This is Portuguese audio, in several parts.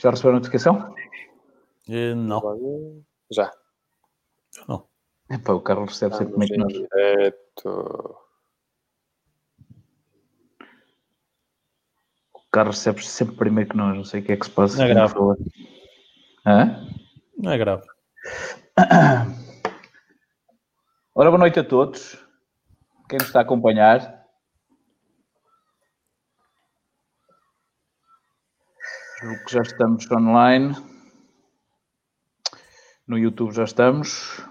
Já recebeu a notificação? Eh, não. Já. Não. Epá, o Carlos recebe sempre que nós. direto. O Carlos recebe sempre primeiro que nós. Não sei o que é que se passa. Não é grave. Hã? Não é grave. Ora, boa noite a todos. Quem nos está a acompanhar. Julgo que já estamos online. No YouTube já estamos.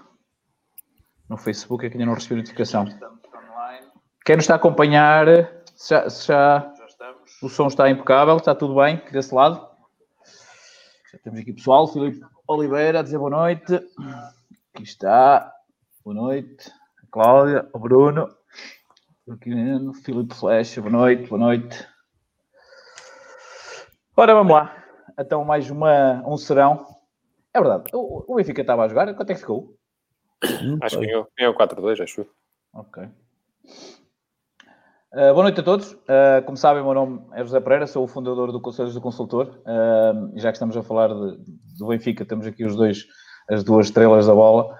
No Facebook é que ainda não recebi notificação. Quem nos está a acompanhar, se já, se já o som está impecável, está tudo bem aqui desse lado. Já temos aqui pessoal, Filipe Oliveira a dizer boa noite. Aqui está. Boa noite. A Cláudia, o Bruno. Aqui Filipe Flecha, boa noite, boa noite. Ora, vamos lá. Então, mais uma, um serão. É verdade, o, o Benfica estava a jogar. Quanto é que ficou? Acho que ganhou, ganhou 4-2, acho. Ok. Uh, boa noite a todos. Uh, como sabem, o meu nome é José Pereira, sou o fundador do Conselhos do Consultor. Uh, já que estamos a falar de, do Benfica, temos aqui os dois, as duas estrelas da bola.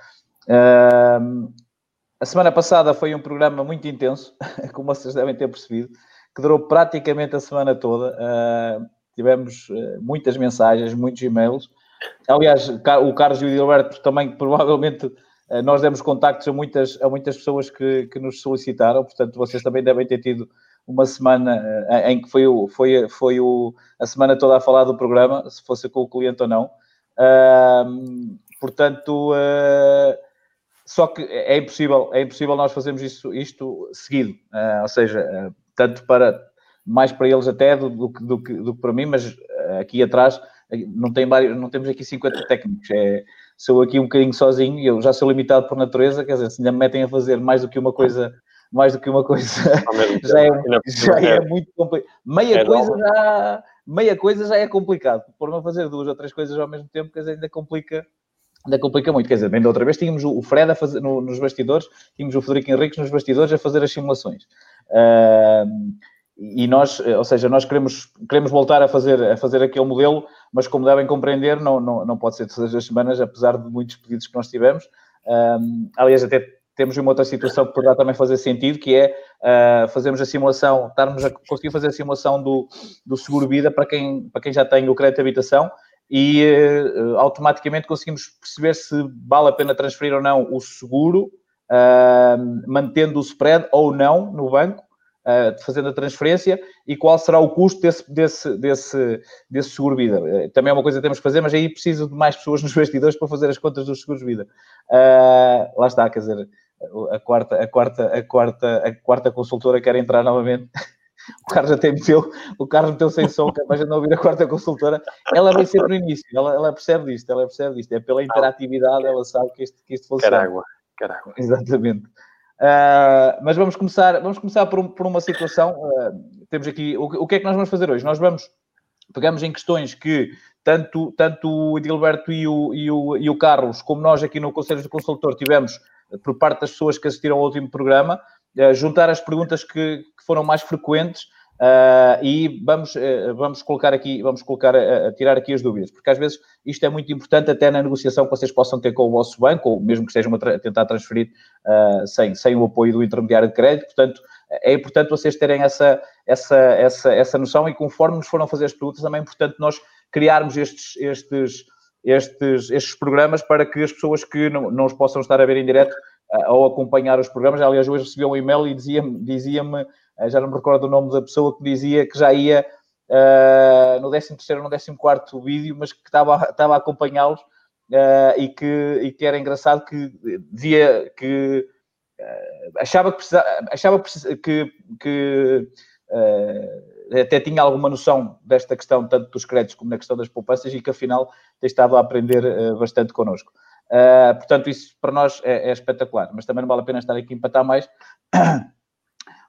a semana passada foi um programa muito intenso, como vocês devem ter percebido, que durou praticamente a semana toda. Tivemos muitas mensagens, muitos e-mails. Aliás, o Carlos e o Gilberto também provavelmente eh, nós demos contactos a muitas, a muitas pessoas que, que nos solicitaram, portanto, vocês também devem ter tido uma semana eh, em que foi, o, foi, foi o, a semana toda a falar do programa, se fosse com o cliente ou não. Uh, portanto, uh, só que é impossível, é impossível nós fazermos isso, isto seguido, uh, ou seja, tanto para mais para eles até do, do, do, do que para mim, mas aqui atrás não, tem vários, não temos aqui 50 técnicos, é, sou aqui um bocadinho sozinho e eu já sou limitado por natureza, quer dizer, se ainda me metem a fazer mais do que uma coisa, mais do que uma coisa, já é, já é muito complicado. Meia coisa já, meia coisa já é complicado. Por não fazer duas ou três coisas ao mesmo tempo, quer dizer, ainda complica, ainda complica muito. Quer dizer, bem da outra vez tínhamos o Fred a fazer, no, nos bastidores, tínhamos o Federico Henriques nos bastidores a fazer as simulações. Uh, e nós, ou seja, nós queremos, queremos voltar a fazer, a fazer aquele modelo, mas como devem compreender, não, não, não pode ser todas as semanas, apesar de muitos pedidos que nós tivemos. Um, aliás, até temos uma outra situação que poderá também fazer sentido, que é uh, fazermos a simulação, estarmos a conseguir fazer a simulação do, do seguro-vida para quem, para quem já tem o crédito de habitação e uh, automaticamente conseguimos perceber se vale a pena transferir ou não o seguro, uh, mantendo o spread ou não no banco, uh, fazendo a transferência e qual será o custo desse, desse, desse, desse seguro-vida. Uh, também é uma coisa que temos que fazer, mas aí preciso de mais pessoas nos bastidores para fazer as contas dos seguros-vida. Uh, lá está, quer dizer, a quarta, a quarta, a quarta, a quarta consultora quer entrar novamente. O Carlos até meteu, o Carlos meteu sem som, que é a gente não ouvir a quarta consultora. Ela vem sempre no início, ela, ela percebe disto, ela percebe disto. É pela interatividade, ela sabe que isto, que isto funciona. Carágua, carágua. Exatamente. Uh, mas vamos começar, vamos começar por, por uma situação. Uh, temos aqui o, o, que é que nós vamos fazer hoje? Nós vamos pegamos em questões que tanto, tanto o Edilberto e o, e, o, e o Carlos, como nós aqui no Conselho do Consultor, tivemos por parte das pessoas que assistiram ao último programa, uh, juntar as perguntas que, que foram mais frequentes Uh, e vamos, uh, vamos colocar aqui, vamos colocar, uh, tirar aqui as dúvidas, porque às vezes isto é muito importante até na negociação que vocês possam ter com o vosso banco, ou mesmo que estejam a tra tentar transferir sem, sem o apoio do intermediário de crédito, portanto, é importante vocês terem essa, essa, essa, essa noção e conforme nos foram fazer as perguntas, também é importante nós criarmos estes, estes, estes, estes programas para que as pessoas que não, não os possam estar a ver em direto ou acompanhar os programas, aliás, hoje recebi um e-mail e dizia-me dizia já não me recordo o nome da pessoa que dizia que já ia uh, no 13 ou no 14 vídeo, mas que estava, estava a acompanhá-los uh, e, que, e que era engraçado que dizia que uh, achava que, precisava, achava que, que até tinha alguma noção desta questão, tanto dos créditos como na questão das poupanças, e que afinal estava a aprender bastante connosco. Portanto, isso para nós é, é, espetacular, mas também não vale a pena estar aqui a empatar mais.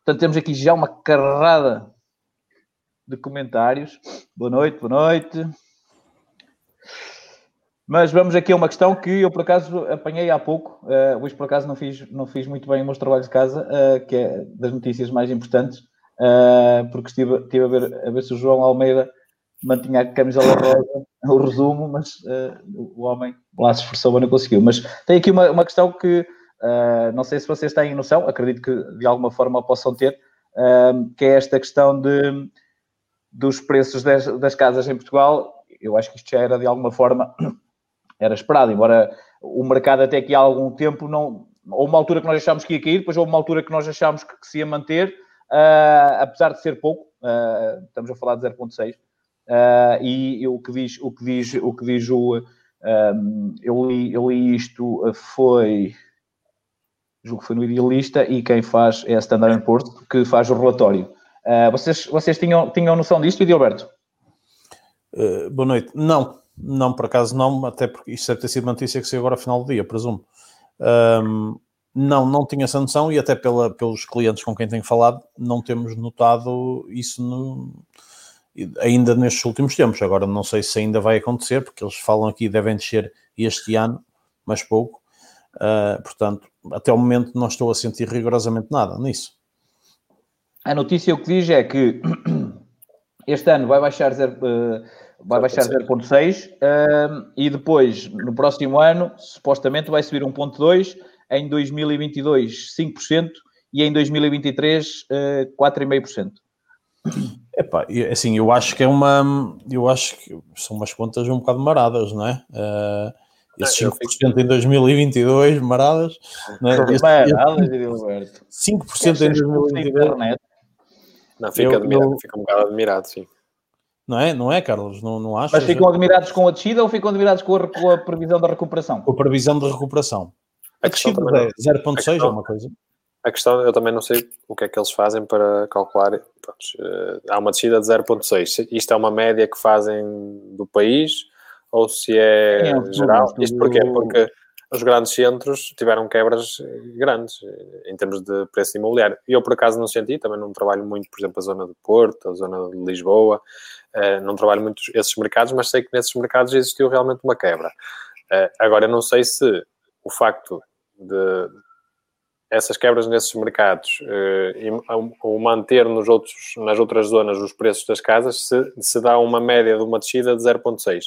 Portanto, temos aqui já uma carrada de comentários. Boa noite, boa noite. Mas vamos aqui a uma questão que eu, por acaso, apanhei há pouco. Uh, hoje, por acaso, não fiz, não fiz muito bem os meus trabalhos de casa, uh, que é das notícias mais importantes, uh, porque estive, estive a, ver, a ver se o João Almeida mantinha a camisola rosa, o resumo, mas o homem lá se esforçou, mas não conseguiu. Mas tem aqui uma, uma questão que uh, não sei se vocês têm noção, acredito que de alguma forma possam ter, uh, que é esta questão de, dos preços das, das, casas em Portugal. Eu acho que isto já era de alguma forma era esperado, embora o mercado até aqui há algum tempo não. Houve uma altura que nós achámos que ia cair, depois houve uma altura que nós achámos que, que se ia manter, apesar de ser pouco, estamos a falar de 0,6 Uh, e o que diz o que diz o que diz o eu, li, eu li isto foi julgo que foi no Idealista e quem faz é a Standard Poor's que faz o relatório uh, vocês, vocês tinham, tinham noção disto, Edilberto? Uh, boa noite, não não, por acaso não, até porque isto deve ter sido uma notícia que saiu agora ao final do dia, presumo um, não, não tinha essa noção e até pela, pelos clientes com quem tenho falado não temos notado isso no ainda nestes últimos tempos. Agora não sei se ainda vai acontecer, porque eles falam aqui devem descer este ano, mas pouco. Uh, portanto, até o momento não estou a sentir rigorosamente nada nisso. A notícia o que diz é que este ano vai baixar 0, uh, vai baixar 0.6 uh, e depois, no próximo ano, supostamente vai subir 1.2, em 2022 5% e em 2023 uh, 4,5%. Epá, assim, eu acho que é uma. Eu acho que são umas contas um bocado maradas, não é? Uh, esses 5% fico... em 2022, maradas. É? Este, maradas, Gilberto. 5% em 2022. Não, fica, eu, admirado, eu... fica um bocado admirado, sim. Não é, não é Carlos? Não, não acho. Mas ficam admirados com a descida ou ficam admirados com a, com a previsão da recuperação? Com a previsão de recuperação. A, a descida é 0,6 é uma coisa. A questão, eu também não sei o que é que eles fazem para calcular. Pronto, uh, há uma descida de 0,6. Isto é uma média que fazem do país ou se é, é geral? Isto porquê? Porque os grandes centros tiveram quebras grandes em termos de preço imobiliário. E eu, por acaso, não senti, também não trabalho muito, por exemplo, a zona de Porto, a zona de Lisboa, uh, não trabalho muito esses mercados, mas sei que nesses mercados existiu realmente uma quebra. Uh, agora, eu não sei se o facto de essas quebras nesses mercados uh, e o manter nos outros, nas outras zonas os preços das casas se, se dá uma média de uma descida de 0,6.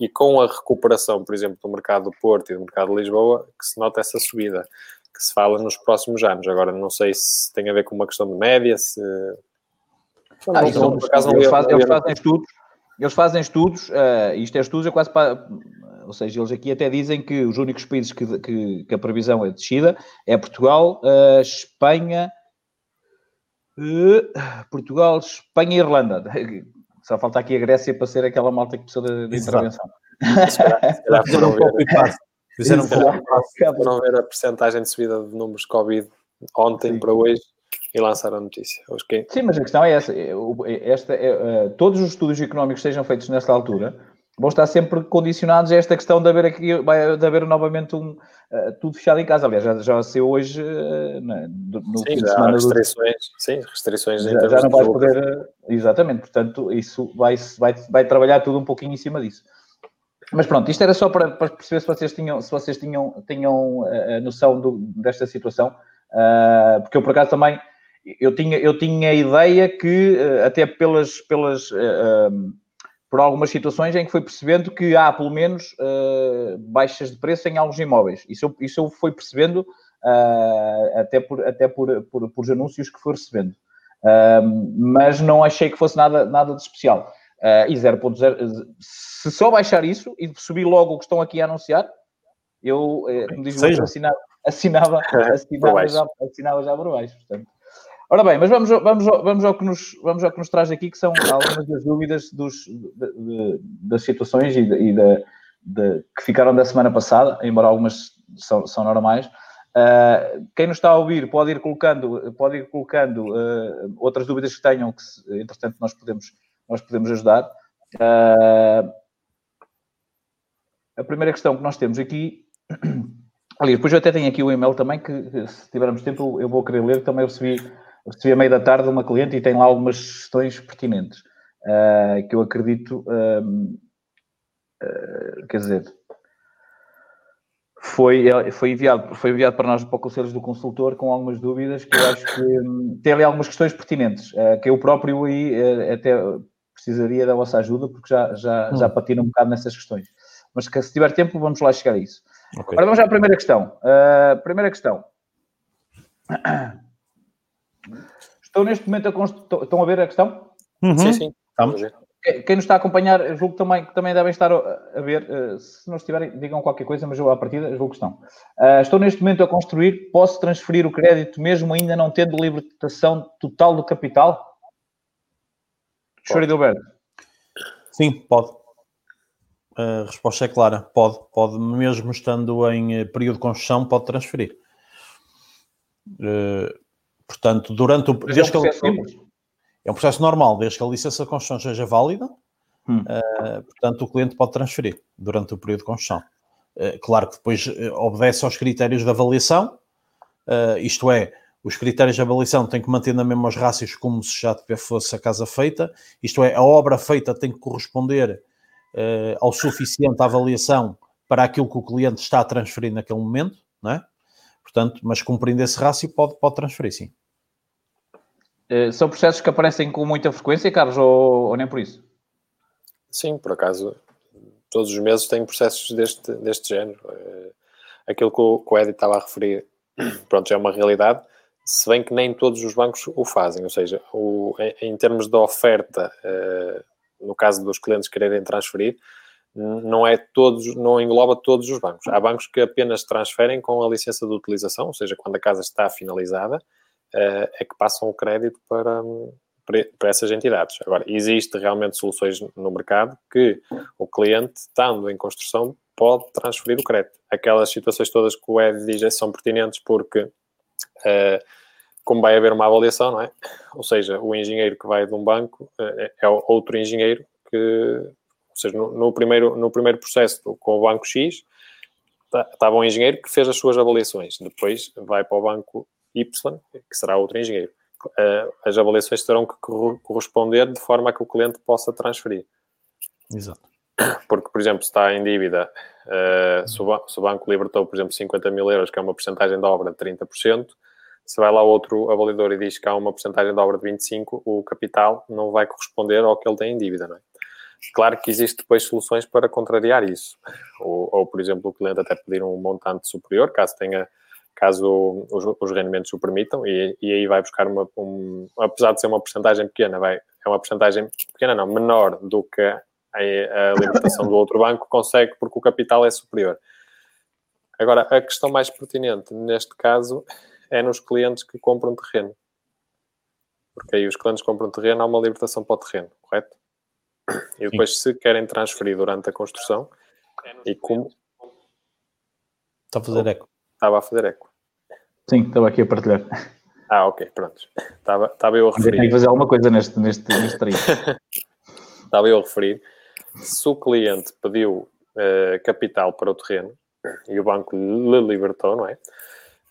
E com a recuperação, por exemplo, do mercado do Porto e do mercado de Lisboa, que se nota essa subida, que se fala nos próximos anos. Agora, não sei se tem a ver com uma questão de média, se... Ah, não, não, eles, fazem, eles, fazem estudos, eles fazem estudos, uh, isto é estudos, é quase para ou seja, eles aqui até dizem que os únicos países que, que, que a previsão é descida é Portugal, uh, Espanha, uh, Portugal, Espanha e Irlanda. Só falta aqui a Grécia para ser aquela malta que precisa de, de intervenção. Fizeram um não ver a percentagem de subida de números de Covid ontem Sim. para hoje e lançaram a notícia. Sim, mas a questão é essa. Esta, é, uh, todos os estudos económicos sejam feitos nesta altura vão estar sempre condicionados a esta questão de haver aqui, de haver novamente um, uh, tudo fechado em casa. Aliás, já, já saiu hoje uh, no sim, fim de semana. restrições, do... sim, restrições já, já não vai poder. Exatamente, portanto, isso vai, vai, vai trabalhar tudo um pouquinho em cima disso. Mas pronto, isto era só para, para perceber se vocês tinham, se vocês tinham, tinham a noção do, desta situação, porque eu por acaso também eu tinha, eu tinha a ideia que até pelas, pelas por algumas situações em que foi percebendo que há pelo menos uh, baixas de preço em alguns imóveis. Isso eu, isso eu fui percebendo uh, até, por, até por, por, por anúncios que fui recebendo. Uh, mas não achei que fosse nada, nada de especial. e 0.0, se só baixar isso e subir logo o que estão aqui a anunciar, eu, como diz o assinava, assinava, assinava, já, assinava já por baixo. Portanto, Ora bem, mas vamos, vamos, vamos, ao que nos, vamos ao que nos traz aqui, que são algumas das dúvidas dos, de, de, das situações e, de, e de, que ficaram da semana passada, embora algumas são, são normais. Uh, quem nos está a ouvir pode ir colocando, pode ir colocando uh, outras dúvidas que tenham, que entretanto nós podemos, nós podemos ajudar. Uh, a primeira questão que nós temos aqui Aliás, depois eu até tenho aqui o e-mail também que, se tivermos tempo, eu vou querer ler. Também recebi recebi a meio da tarde uma cliente e tem lá algumas questões pertinentes uh, que eu acredito, uh, quer dizer, foi, foi, enviado, foi enviado para nós para o Conselhos do Consultor com algumas dúvidas que eu acho que um, tem ali algumas questões pertinentes, que eu próprio aí até precisaria da vossa ajuda, porque já, já, hum. já patino um bocado nessas questões. Mas que, se tiver tempo, vamos lá chegar a isso. Okay. Agora vamos à primeira questão. Uh, primeira questão. Estou neste momento a construir. Estão a ver a questão? Uhum. Sim, sim. Estamos. Quem nos está a acompanhar, julgo que também, que também devem estar a ver. Uh, se não estiverem, digam qualquer coisa, mas eu, à partida, julgo que estão. Uh, estou neste momento a construir. Posso transferir o crédito mesmo ainda não tendo libertação total do capital? Senhor Edilberto. Sim, pode. A resposta é clara. Pode. Pode, mesmo estando em eh, período de construção, pode transferir. Uh, portanto, durante o. É um processo ele, é um processo normal, desde que a licença de construção seja válida, hum. uh, portanto, o cliente pode transferir durante o período de construção. Uh, claro que depois obedece aos critérios de avaliação, isto é, os critérios de avaliação têm que manter na mesma os rácios como se já fosse a casa feita, isto é, a obra feita tem que corresponder ao suficiente avaliação para aquilo que o cliente está a transferir naquele momento, não é? Portanto, mas cumprindo esse rácio, pode, pode transferir, sim. Uh, são processos que aparecem com muita frequência, Carlos, ou, ou, nem por isso? Sim, por acaso, todos os meses têm processos deste, deste género. Uh, aquilo que o, que o Ed estava a referir, pronto, já é uma realidade, se bem que nem todos os bancos o fazem, ou seja, o, em, em, termos de oferta, uh, no caso dos clientes quererem transferir, não é todos, não engloba todos os bancos. Há bancos que apenas transferem com a licença de utilização, ou seja, quando a casa está finalizada, eh, é que passam o crédito para, para essas entidades. Agora, existe realmente soluções no mercado que o cliente, estando em construção, pode transferir o crédito. Aquelas situações todas que o Ed diz é, são pertinentes porque, uh, como vai haver uma avaliação, não é? Ou seja, o engenheiro que vai de um banco uh, é outro engenheiro que ou seja, no, no, primeiro, no primeiro processo com o banco X, tá, estava um engenheiro que fez as suas avaliações. Depois vai para o banco Y, que será outro engenheiro. Uh, as avaliações terão que corresponder de forma a que o cliente possa transferir. Exato. Porque, por exemplo, se está em dívida, uh, se, o, banco libertou, por exemplo, 50 mil euros, que é uma porcentagem de obra de 30%, se vai lá outro avaliador e diz que há uma porcentagem de obra de 25%, o capital não vai corresponder ao que ele tem em dívida, não é? Claro que existe depois soluções para contrariar isso. Ou, ou, por exemplo, o cliente até pedir um montante superior, caso tenha, caso os, os rendimentos o permitam, e, e aí vai buscar uma, um, apesar de ser uma porcentagem pequena, vai, é uma porcentagem pequena não, menor do que a, a limitação do outro banco, consegue porque o capital é superior. Agora, a questão mais pertinente neste caso é nos clientes que compram terreno. Porque aí os clientes compram terreno, há uma libertação para o terreno, correto? E depois, Sim. se querem transferir durante a construção, e como. Está a fazer eco. Estava a fazer eco. Sim, estava aqui a partilhar. Ah, ok, pronto. Estava, estava eu a referir. Tenho que fazer alguma coisa neste, neste, neste estava eu a referir. Se o cliente pediu uh, capital para o terreno e o banco lhe libertou, não é?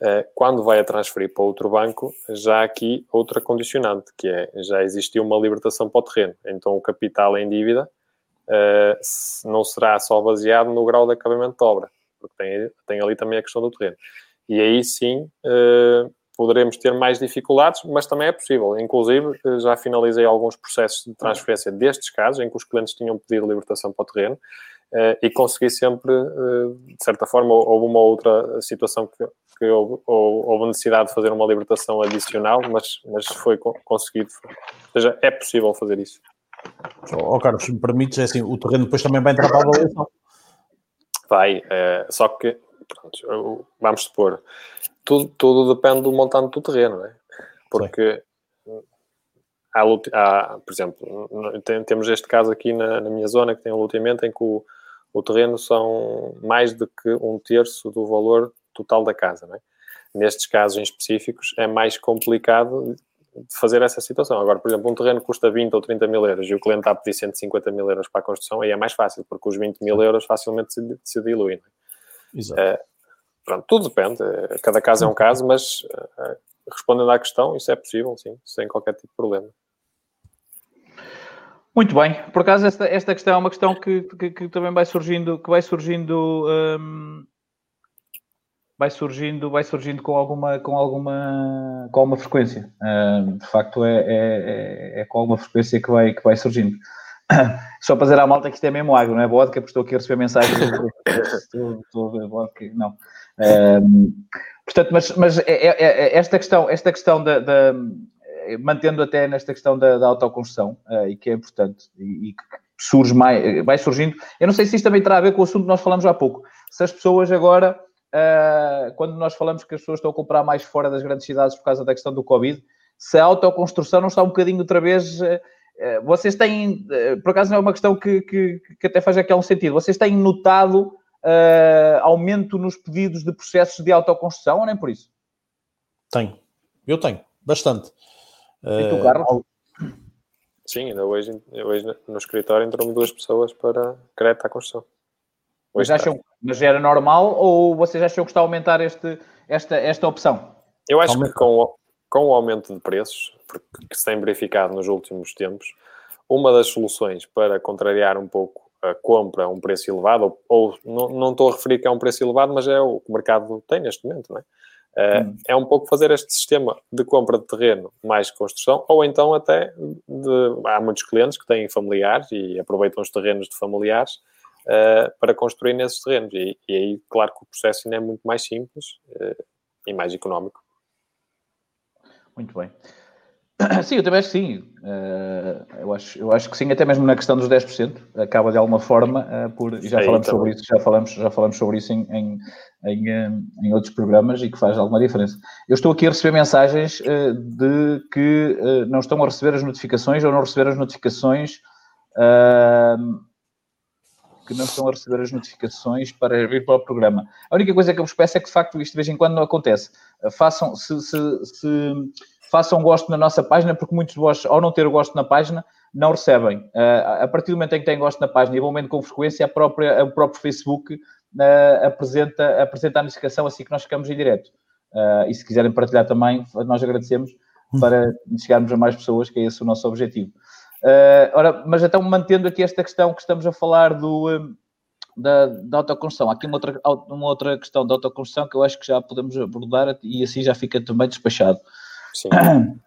Eh, quando vai a transferir para outro banco, já há aqui outra condicionante, que é, já existiu uma libertação para o terreno. Então, o capital em dívida uh, não será só baseado no grau de acabamento de obra, porque tem, tem ali também a questão do terreno. E aí sim, uh, poderemos ter mais dificuldades, mas também é possível. Inclusive, já finalizei alguns processos de transferência destes casos, em que os clientes tinham pedido libertação para o terreno, e consegui sempre, de certa forma, houve uma outra situação que que houve, houve, necessidade de fazer uma libertação adicional, mas, mas foi conseguido. Ou seja, é possível fazer isso. Oh, Carlos, se me permites, é assim, o terreno depois também vai entrar para a avaliação. Vai, é, só que, pronto, vamos supor, tudo, tudo depende do montante do terreno, não é? Porque há, há, por exemplo, tem, temos este caso aqui na, na, minha zona que tem um loteamento em que o, o terreno são mais do que um terço do valor total da casa. É? Nestes casos em específicos é mais complicado de fazer essa situação. Agora, por exemplo, um terreno custa 20 ou 30 mil euros e o cliente está a pedir 150 mil euros para a construção, aí é mais fácil, porque os 20 mil euros facilmente se, se diluem. É? Exato. É, pronto, tudo depende. Cada caso é um caso, mas uh, respondendo à questão, isso é possível, sim, sem qualquer tipo de problema. Muito bem. Por acaso, esta, esta questão é uma questão que, que, que também vai surgindo, que vai surgindo um, vai surgindo, vai surgindo com alguma, com alguma, com alguma frequência. De facto, é, é, é, é, com alguma frequência que vai, que vai surgindo. Só para dizer à malta que isto é mesmo água, não é vodka, porque estou aqui a receber mensagens. estou, estou a ver vodka, não. Portanto, mas, mas é, é, é, esta questão, esta questão da, da mantendo até nesta questão da, da autoconstrução, uh, e que é importante, e, e, que surge mais, vai surgindo. Eu não sei se isto também terá a ver com o assunto que nós falamos há pouco. Se as pessoas agora, uh, quando nós falamos que as pessoas estão a comprar mais fora das grandes cidades por causa da questão do Covid, se a autoconstrução não está um bocadinho outra vez. Uh, vocês têm, por acaso não é uma questão que, que, que até faz aqui um sentido, vocês têm notado aumento nos pedidos de processos de autoconstrução ou nem por isso? Tenho, eu tenho, bastante. E tu, Carlos? Sim, ainda hoje, hoje no escritório entrou duas pessoas para crédito à construção. Mas, acham, mas era normal ou vocês acham que está a aumentar este, esta, esta opção? Eu acho Aumenta. que com o, com o aumento de preços, porque, que se tem verificado nos últimos tempos, uma das soluções para contrariar um pouco a compra a um preço elevado, ou, ou não, não estou a referir que é um preço elevado, mas é o que o mercado tem neste momento, não é? Uh, é um pouco fazer este sistema de compra de terreno mais construção, ou então até de, há muitos clientes que têm familiares e aproveitam os terrenos de familiares uh, para construir nesses terrenos. E, e, aí, claro que o processo ainda é muito mais simples uh, e mais económico. Muito bem. Sim, eu também acho que sim. Uh, eu, acho, eu acho que sim, até mesmo na questão dos 10%, acaba de alguma forma uh, por. Já falamos sobre isso, já falamos, já falamos sobre isso em, em, em, em, outros programas e que faz alguma diferença. Eu estou aqui a receber mensagens uh, de que não estão a receber as notificações ou não receber as notificações. Que não estão a receber as notificações para vir para o programa. A única coisa que eu vos peço é que, de facto, isto de vez em quando não acontece. Façam, se, se, se façam gosto na nossa página, porque muitos de vós, ao não ter o gosto na página, não recebem. Uh, a partir do momento em que têm gosto na página e vão vendo com frequência, a própria, o próprio Facebook uh, apresenta, apresenta a notificação assim que nós ficamos em direto. E se quiserem partilhar também, nós agradecemos para chegarmos a mais pessoas, que é esse o nosso objetivo. Ora, mas então, mantendo aqui esta questão que estamos a falar do, da, da autoconstrução, há aqui uma outra, uma outra questão da autoconstrução que eu acho que já podemos abordar e assim já fica também despachado. Sim.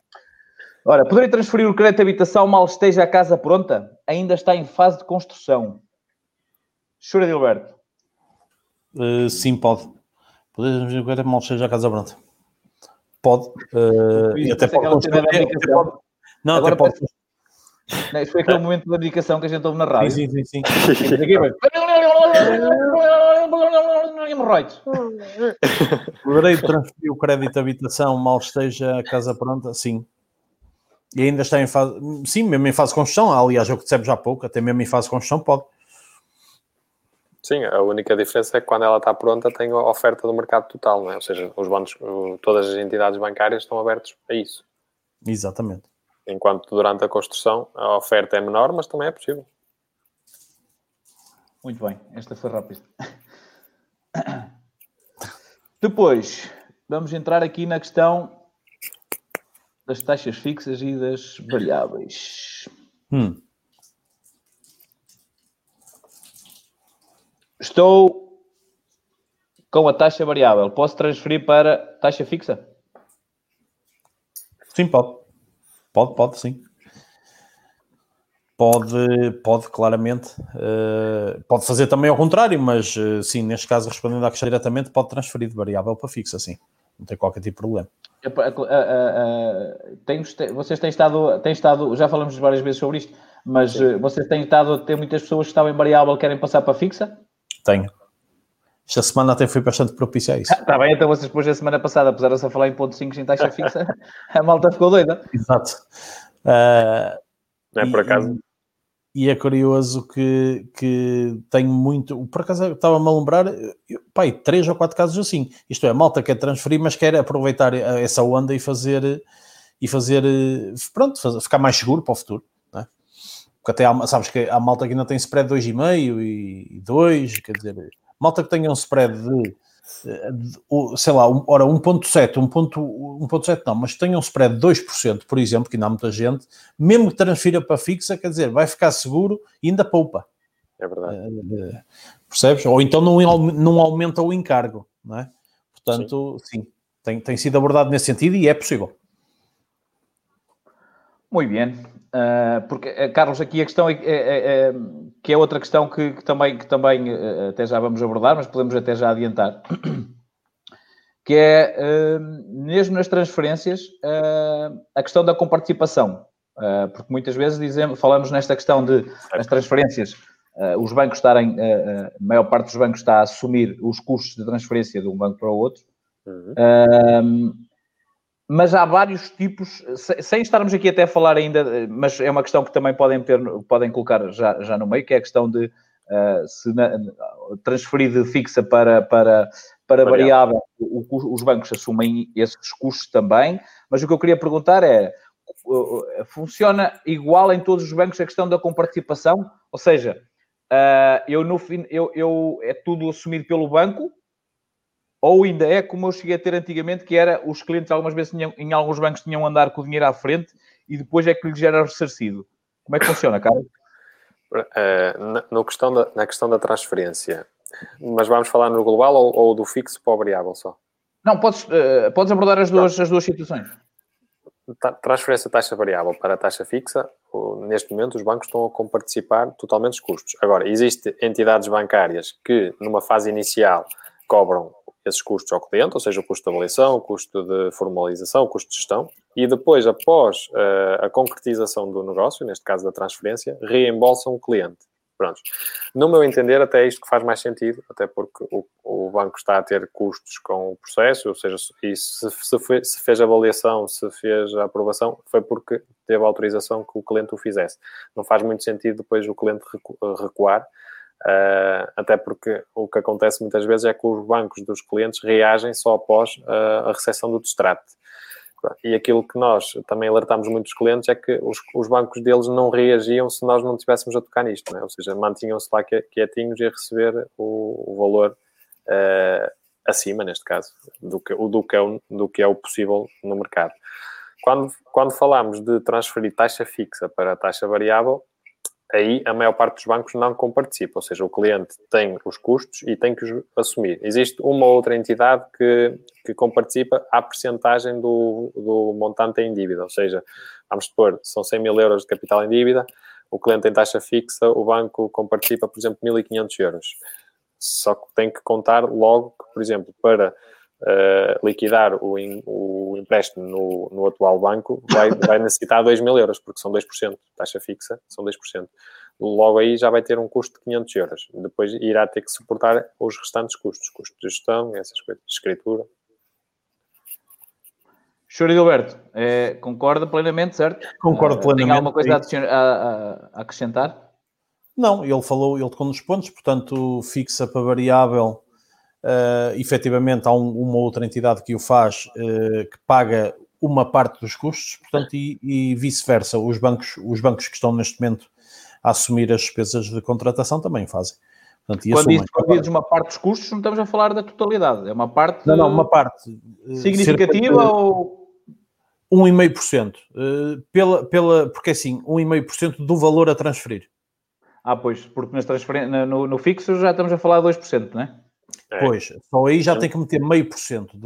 Ora, poderei transferir o crédito de habitação mal esteja a casa pronta? Ainda está em fase de construção. Chura de Alberto. Uh, sim, pode. Poder transferir o crédito mal esteja a casa pronta. Pode. Uh, e até pode, pode. Não, Agora até pode. Não, isso foi aquele momento da dedicação que a gente ouve na rádio. Sim, sim, sim. sim. hemorroides. Poderei transferir o crédito de habitação mal esteja a casa pronta? Sim. E ainda está em fase. Sim, mesmo em fase de construção. Aliás, é o que dissemos há pouco, até mesmo em fase de construção pode. Sim, a única diferença é que quando ela está pronta tem a oferta do mercado total, não é? Ou seja, os bancos, todas as entidades bancárias estão abertos a isso. Exatamente. Enquanto durante a construção a oferta é menor, mas também é possível. Muito bem, esta foi rápida. Depois, vamos entrar aqui na questão das taxas fixas e das variáveis. Hum. Estou com a taxa variável. Posso transferir para taxa fixa? Sim, pode. Pode, pode, sim pode, pode claramente, uh, pode fazer também ao contrário, mas uh, sim, neste caso, respondendo à questão diretamente, pode transferir de variável para fixa, sim, não tem qualquer tipo de problema. Uh, tem, vocês têm estado, têm estado, já falamos várias vezes sobre isto, mas vocês têm estado a ter muitas pessoas que estavam em variável querem passar para fixa? Tenho. Esta semana até foi bastante propícia a isso. Está bem, então vocês depois da semana passada puseram-se a falar em ponto 5 em taxa fixa, a malta ficou doida. Exato. Uh, não é por acaso? e é curioso que, que tenho muito. Por acaso estava-me a lembrar, pai, três ou quatro casos assim. Isto é, malta quer transferir, mas quer aproveitar essa onda e fazer e fazer pronto, fazer, ficar mais seguro para o futuro. É? Porque até há, sabes que a malta que ainda tem spread 2,5 e 2, quer dizer, malta que tenha um spread de sei lá, ora 1.7, 1.7 não, mas tenha um spread de 2%, por exemplo, que ainda há muita gente, mesmo que transfira para fixa, quer dizer, vai ficar seguro e ainda poupa. É verdade. percebes? Ou então não, não aumenta o encargo, não é? Portanto, sim, sim tem, tem sido abordado nesse sentido e é possível. Muito bem. Uh, porque, uh, Carlos, aqui a questão é, é, é, é, que é outra questão que, que também, que também uh, até já vamos abordar, mas podemos até já adiantar, que é, mesmo nas transferências, a questão da comparticipação. porque muitas vezes dizemos, falamos nesta questão de as transferências, os bancos estarem, a maior parte dos bancos está a assumir os custos de transferência de um banco para o outro, Uhum. Mas há vários tipos, sem estarmos aqui até a falar ainda, mas é uma questão que também podem, ter, podem colocar já, já no meio, que é a questão de uh, se na, transferir de fixa para, para, para variável, o, os bancos assumem esses custos também, mas o que eu queria perguntar é, funciona igual em todos os bancos a questão da comparticipação? Ou seja, uh, eu no fim, eu, eu, é tudo assumido pelo banco, ou ainda é como eu cheguei a ter antigamente, que era os clientes algumas vezes tinham, em alguns bancos tinham andar com o dinheiro à frente e depois é que lhes era ressarcido. Como é que funciona, cara? Uh, na, no questão da, na questão da transferência, mas vamos falar no global ou, ou do fixo para o variável só? Não, podes, uh, podes abordar as duas, as duas situações. Transferência taxa variável para a taxa fixa, neste momento os bancos estão a comparticipar totalmente os custos. Agora, existem entidades bancárias que, numa fase inicial, cobram esses custos ao cliente, ou seja, o custo de avaliação, o custo de formalização, o custo de gestão, e depois, após uh, a concretização do negócio, neste caso da transferência, reembolsam o cliente. Pronto. No meu entender, até é isto que faz mais sentido, até porque o, o banco está a ter custos com o processo, ou seja, e se, se, foi, se, fez a avaliação, se fez a aprovação, foi porque teve a autorização que o cliente o fizesse. Não faz muito sentido depois o cliente recuar Uh, até porque o que acontece muitas vezes é que os bancos dos clientes reagem só após uh, a recepção do distrato. E aquilo que nós também alertamos muitos clientes é que os, os, bancos deles não reagiam se nós não estivéssemos a tocar nisto, é? ou seja, mantinham-se lá quietinhos e a receber o, o valor uh, acima, neste caso, do que, do, que é o, do que é o possível no mercado. Quando, quando falamos de transferir taxa fixa para taxa variável, aí a maior parte dos bancos não comparticipa, ou seja, o cliente tem os custos e tem que os assumir. Existe uma outra entidade que, que comparticipa à percentagem do, do montante em dívida, ou seja, vamos supor, são 100 mil euros de capital em dívida, o cliente tem taxa fixa, o banco comparticipa, por exemplo, 1.500 euros. Só que tem que contar logo que, por exemplo, para uh, liquidar o, in, o empréstimo no, no, atual banco, vai, vai necessitar 2 mil euros, porque são 2%, taxa fixa, são 2%. Logo aí já vai ter um custo de 500 euros. Depois irá ter que suportar os restantes custos, custos de gestão, essas coisas, de escritura. Senhor Gilberto, é, concorda plenamente, certo? Concordo plenamente. Tem alguma coisa a, a, a, acrescentar? Não, ele falou, ele tocou nos pontos, portanto, fixa para variável Uh, efetivamente, há um, uma outra entidade que o faz, uh, que paga uma parte dos custos, portanto, e, e vice-versa. Os bancos, os bancos que estão neste momento a assumir as despesas de contratação também fazem. Portanto, quando, quando dizes uma parte dos custos, não estamos a falar da totalidade, é uma parte. Não, não, uma parte eh, significativa ou. 1,5%. Uh, pela, pela, porque assim, 1,5% do valor a transferir. Ah, pois, porque nas no, no fixo já estamos a falar de 2%, não é? É. Pois, só aí já tem que meter meio por cento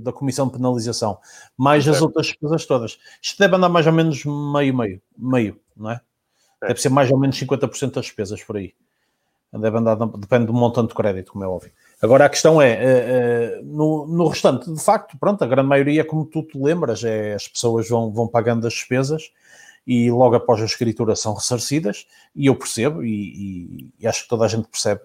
da comissão de penalização, mais as outras despesas todas. Isto deve andar mais ou menos meio, meio, meio, não é? é. Deve ser mais ou menos 50% das despesas por aí. Deve andar, depende do montante de crédito, como é óbvio. Agora a questão é, é, é no, no, restante, de facto, pronto, a grande maioria, como tu te lembras, é as pessoas vão, vão pagando as despesas e logo após a escritura são ressarcidas, e eu percebo, e, e, e acho que toda a gente percebe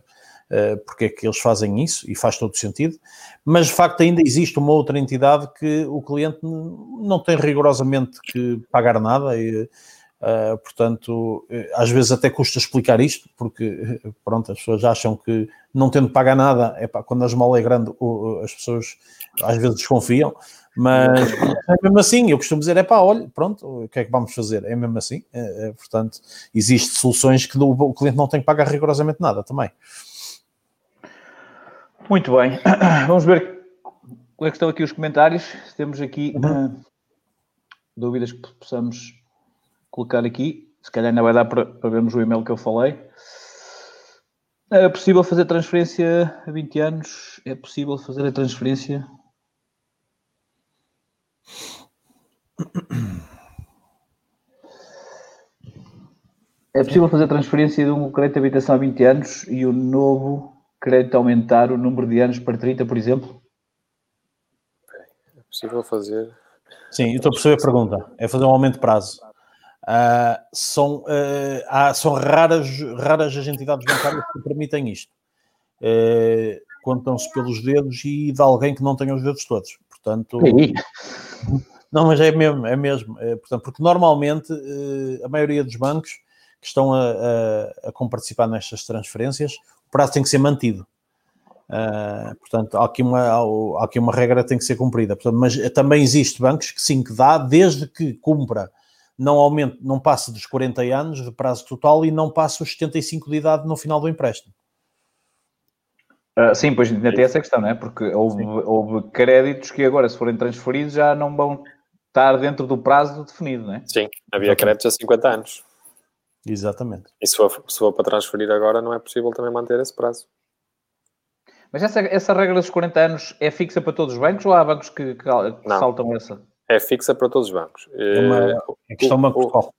porque é que eles fazem isso e faz todo sentido, mas de facto ainda existe uma outra entidade que o cliente não tem rigorosamente que pagar nada e, Uh, portanto, eh, às vezes até custa explicar isto, porque pronto, as pessoas acham que não tendo pagar nada, é pá, quando a esmola é grande, as pessoas às vezes desconfiam, mas é mesmo assim, eu costumo dizer, é pá, olha, pronto, o que é que vamos fazer? É mesmo assim, é, é, portanto, existem soluções que o cliente não tem que pagar rigorosamente nada também. Muito bem. Vamos ver como é que estão aqui os comentários. Temos aqui uh, dúvidas que possamos colocar aqui. Se calhar ainda vai dar para, para vermos o e-mail que eu falei. É possível fazer transferência a 20 anos? É possível fazer a transferência? É possível fazer transferência de um crédito de habitação a 20 anos e o novo crédito aumentar o número de anos para 30, por exemplo? É possível fazer. Sim, estou a perceber a pergunta. É fazer um aumento de prazo. Uh, são, uh, há, são raras, raras as entidades bancárias que permitem isto. Uh, Contam-se pelos dedos e de alguém que não tenha os dedos todos. Portanto, não, mas é mesmo, é mesmo. É, portanto, porque normalmente a maioria dos bancos que estão a, a, a participar nestas transferências, prazo tem que ser mantido. Uh, portanto, há aqui, uma, há aqui uma regra que tem que ser cumprida. Portanto, mas também existe bancos que sim, que dá, desde que cumpra não aumente, não passe dos 40 anos de prazo total e não passe os 75 de idade no final do empréstimo. Uh, sim, pois ainda tem essa questão, não é? Porque houve, houve, créditos que agora, se forem transferidos, já não vão estar dentro do prazo definido, não é? Sim, havia créditos a 50 anos. Exatamente. E se for, se for para transferir agora, não é possível também manter esse prazo. Mas essa, essa regra dos 40 anos é fixa para todos os bancos ou há bancos que, que saltam essa? é fixa para todos os bancos. É uma é questão o, o,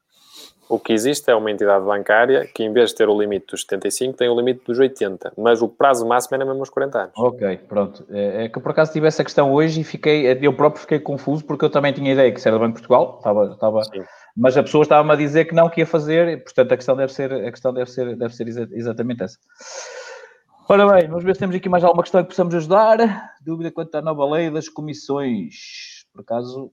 o que existe é uma entidade bancária que, em vez de ter o limite dos 75, tem o limite dos 80, mas o prazo máximo era mesmo os 40 anos. Ok, pronto. É, é que por acaso tive essa questão hoje e fiquei, eu próprio fiquei confuso porque eu também tinha ideia que isso era do Banco de Portugal, estava, estava, mas a pessoa estava-me a dizer que não, que ia fazer, portanto a questão deve ser, a questão deve ser, deve ser exatamente essa. Ora bem, vamos ver se temos aqui mais alguma questão que possamos ajudar. Dúvida quanto à nova lei das comissões. Por acaso,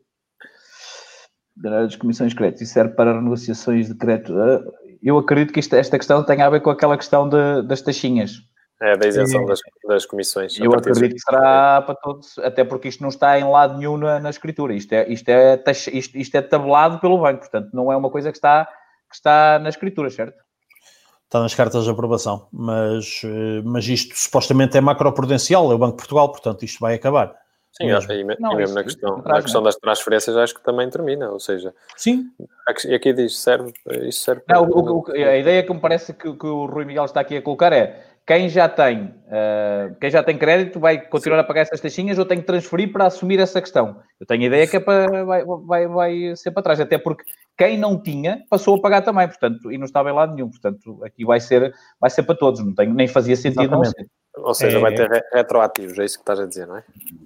das comissões de crédito, isso serve para renegociações de crédito. Ah, eu acredito que esta questão tenha a ver com aquela questão de, das taxinhas. É, da isenção das, das comissões. Eu acredito que será para todos, até porque isto não está em lado nenhum na, na escritura. Isto é, isto, é, isto, isto é tabelado pelo banco, portanto, não é uma coisa que está, que está na escritura, certo? Está nas cartas de aprovação, mas, eh, mas isto supostamente é macroprudencial, é o Banco de Portugal, portanto, isto vai acabar. Sim, mesmo. E, não, e mesmo na questão, na questão das transferências acho que também termina, ou seja... Sim. Aqui, aqui diz, serve, isso serve... Não, o, o, a ideia que me parece que, que, o Rui Miguel está aqui a colocar é quem já tem, uh, quem já tem crédito vai continuar Sim. a pagar essas taxinhas ou tem que transferir para assumir essa questão. Eu tenho a ideia que é para, vai, vai, vai ser para trás, até porque quem não tinha passou a pagar também, portanto, e não estava em lado nenhum, portanto, aqui vai ser, vai ser para todos, não tem, nem fazia sentido não ser. Ou seja, é... vai ter retroativos, é isso que estás a dizer, não é?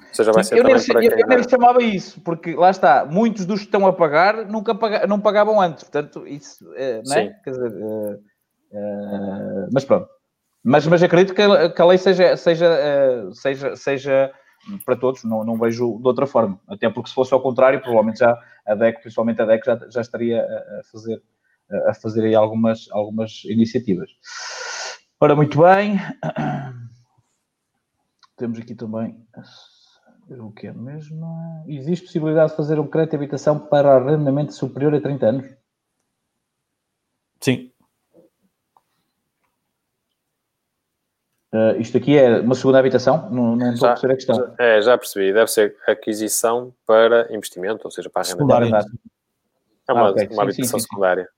Ou seja, vai ser eu nem, para eu, eu nem chamava isso, porque lá está, muitos dos que estão a pagar nunca paga, não pagavam antes, portanto, isso, uh, não é? Sim. Quer dizer, uh, uh, mas pronto. Mas, mas acredito que a, que a lei seja, seja, seja, seja para todos, não, não vejo de outra forma. Até porque se fosse ao contrário, provavelmente já a DEC, principalmente a DEC, já, já estaria a fazer, a fazer aí algumas, algumas iniciativas. Ora, muito bem. Temos aqui também o que é mesmo. Existe possibilidade de fazer um crédito de habitação para arrendamento superior a 30 anos? Sim. Uh, isto aqui é uma segunda habitação? Não, não estou já, a perceber a questão. É, já percebi. Deve ser aquisição para investimento, ou seja, para arrendamento. É uma, ah, okay. uma habitação sim, sim, secundária.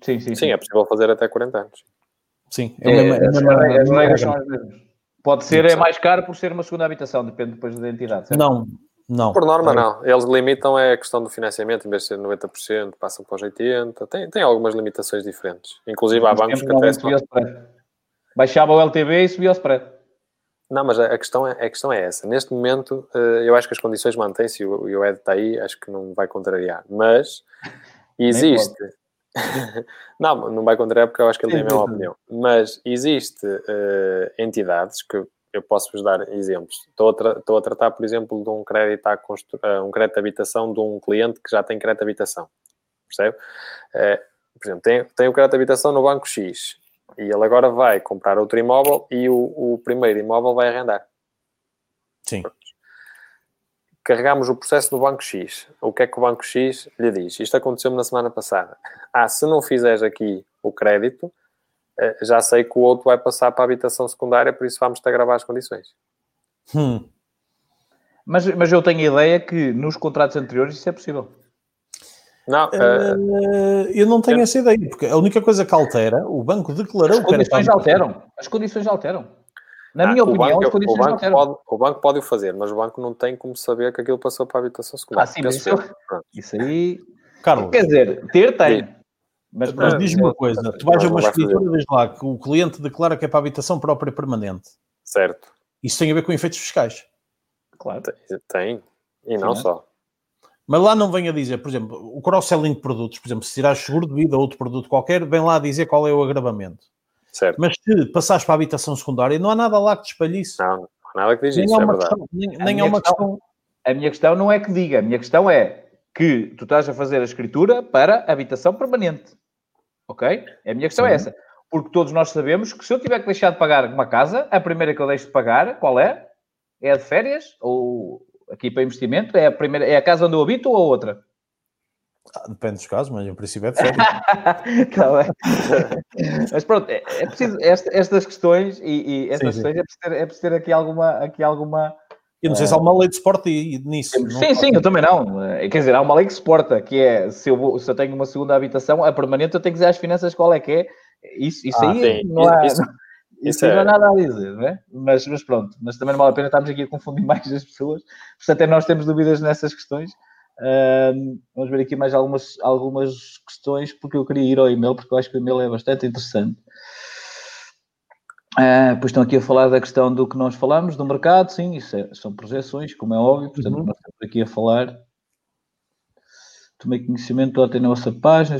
Sim, sim, sim, sim. é possível fazer até 40 anos. Sim, é, é, é, as regras são as mesmas. Pode ser é mais caro por ser uma segunda habitação, depende depois da entidade. Certo? Não, não. Por norma, não. Eles limitam é a questão do financiamento, em vez de ser 90%, passam para os 80%. Tem, tem algumas limitações diferentes. Inclusive, há bancos que até. Baixava o LTV e subia o spread. Não, mas a questão, é, a questão é essa. Neste momento, eh, eu acho que as condições mantêm-se e o Ed está aí, acho que não vai contrariar. Mas existe. não, não vai contrariar porque eu acho que ele tem a mesma opinião. Mas existe uh, entidades que eu posso vos dar exemplos. Estou a, tra estou a tratar, por exemplo, de um crédito, à uh, um crédito de habitação de um cliente que já tem crédito de habitação. Percebe? Uh, por exemplo, tem, tem o crédito de habitação no banco X e ele agora vai comprar outro imóvel e o, o primeiro imóvel vai arrendar. Sim. Carregamos o processo no Banco X. O que é que o Banco X lhe diz? Isto aconteceu-me na semana passada. Ah, se não fizeres aqui o crédito, eh, já sei que o outro vai passar para a habitação secundária, por isso vamos-te agravar as condições. Hum. Mas, mas eu tenho a ideia que nos contratos anteriores isso é possível. Não, uh, eu não tenho eu... essa ideia, porque a única coisa que altera, o banco declarou as condições alteram. As condições alteram. Na ah, minha opinião, banco, as condições o banco, pode, o banco pode o fazer, mas o banco não tem como saber que aquilo passou para a habitação secundária. Ah, sim, mas isso, isso aí. Carlos, quer dizer, ter tem. Mas, mas diz-me uma coisa: tu vais a uma escritura e diz lá que o cliente declara que é para a habitação própria permanente. Certo. Isso tem a ver com efeitos fiscais. Claro. Tem. tem. E não Sim, só. Mas lá não vem a dizer, por exemplo, o cross-selling de produtos, por exemplo, se tirares seguro de vida ou outro produto qualquer, vem lá a dizer qual é o agravamento. Certo. Mas se passares para a habitação secundária, não há nada lá que te espalhe isso. Não, não há nada que diz nem isso, é, é verdade. Questão, nem, nem é uma questão, questão... A minha questão não é que diga, a minha questão é que tu estás a fazer a escritura para habitação permanente. Ok? A minha questão é Sim. é essa. Porque todos nós sabemos que se eu tiver que deixar de pagar uma casa, a primeira que eu deixo de pagar, qual é? É a de férias? Ou aqui para investimento? É a, primeira, é a casa onde eu habito ou a outra? Ah, depende dos casos, mas em princípio é de férias. tá mas pronto, é, é preciso esta, estas questões e, e estas sim, questões sim. É, preciso ter, é preciso ter aqui alguma, aqui alguma eu não sei se há uma lei de suporte nisso. Sim, sim, eu também não. Eh, quer dizer, há uma lei que suporta, que é se eu, se eu tenho uma segunda habitação, a permanente eu tenho que dizer às finanças qual é que é. Isso, isso ah, aí não há. Isso, isso, isso é... não há nada a dizer, não é? Mas, mas pronto, mas também não vale a pena estarmos aqui a confundir mais as pessoas. Portanto, até nós temos dúvidas nessas questões. Vamos ver aqui mais algumas, algumas questões, porque eu queria ir ao e-mail, porque eu acho que o e-mail é bastante interessante. Uh, pois estão aqui a falar da questão do que nós falamos, do mercado, sim, isso é, são projeções, como é óbvio, portanto, uhum. nós estamos aqui a falar. Tomei conhecimento ontem na nossa página,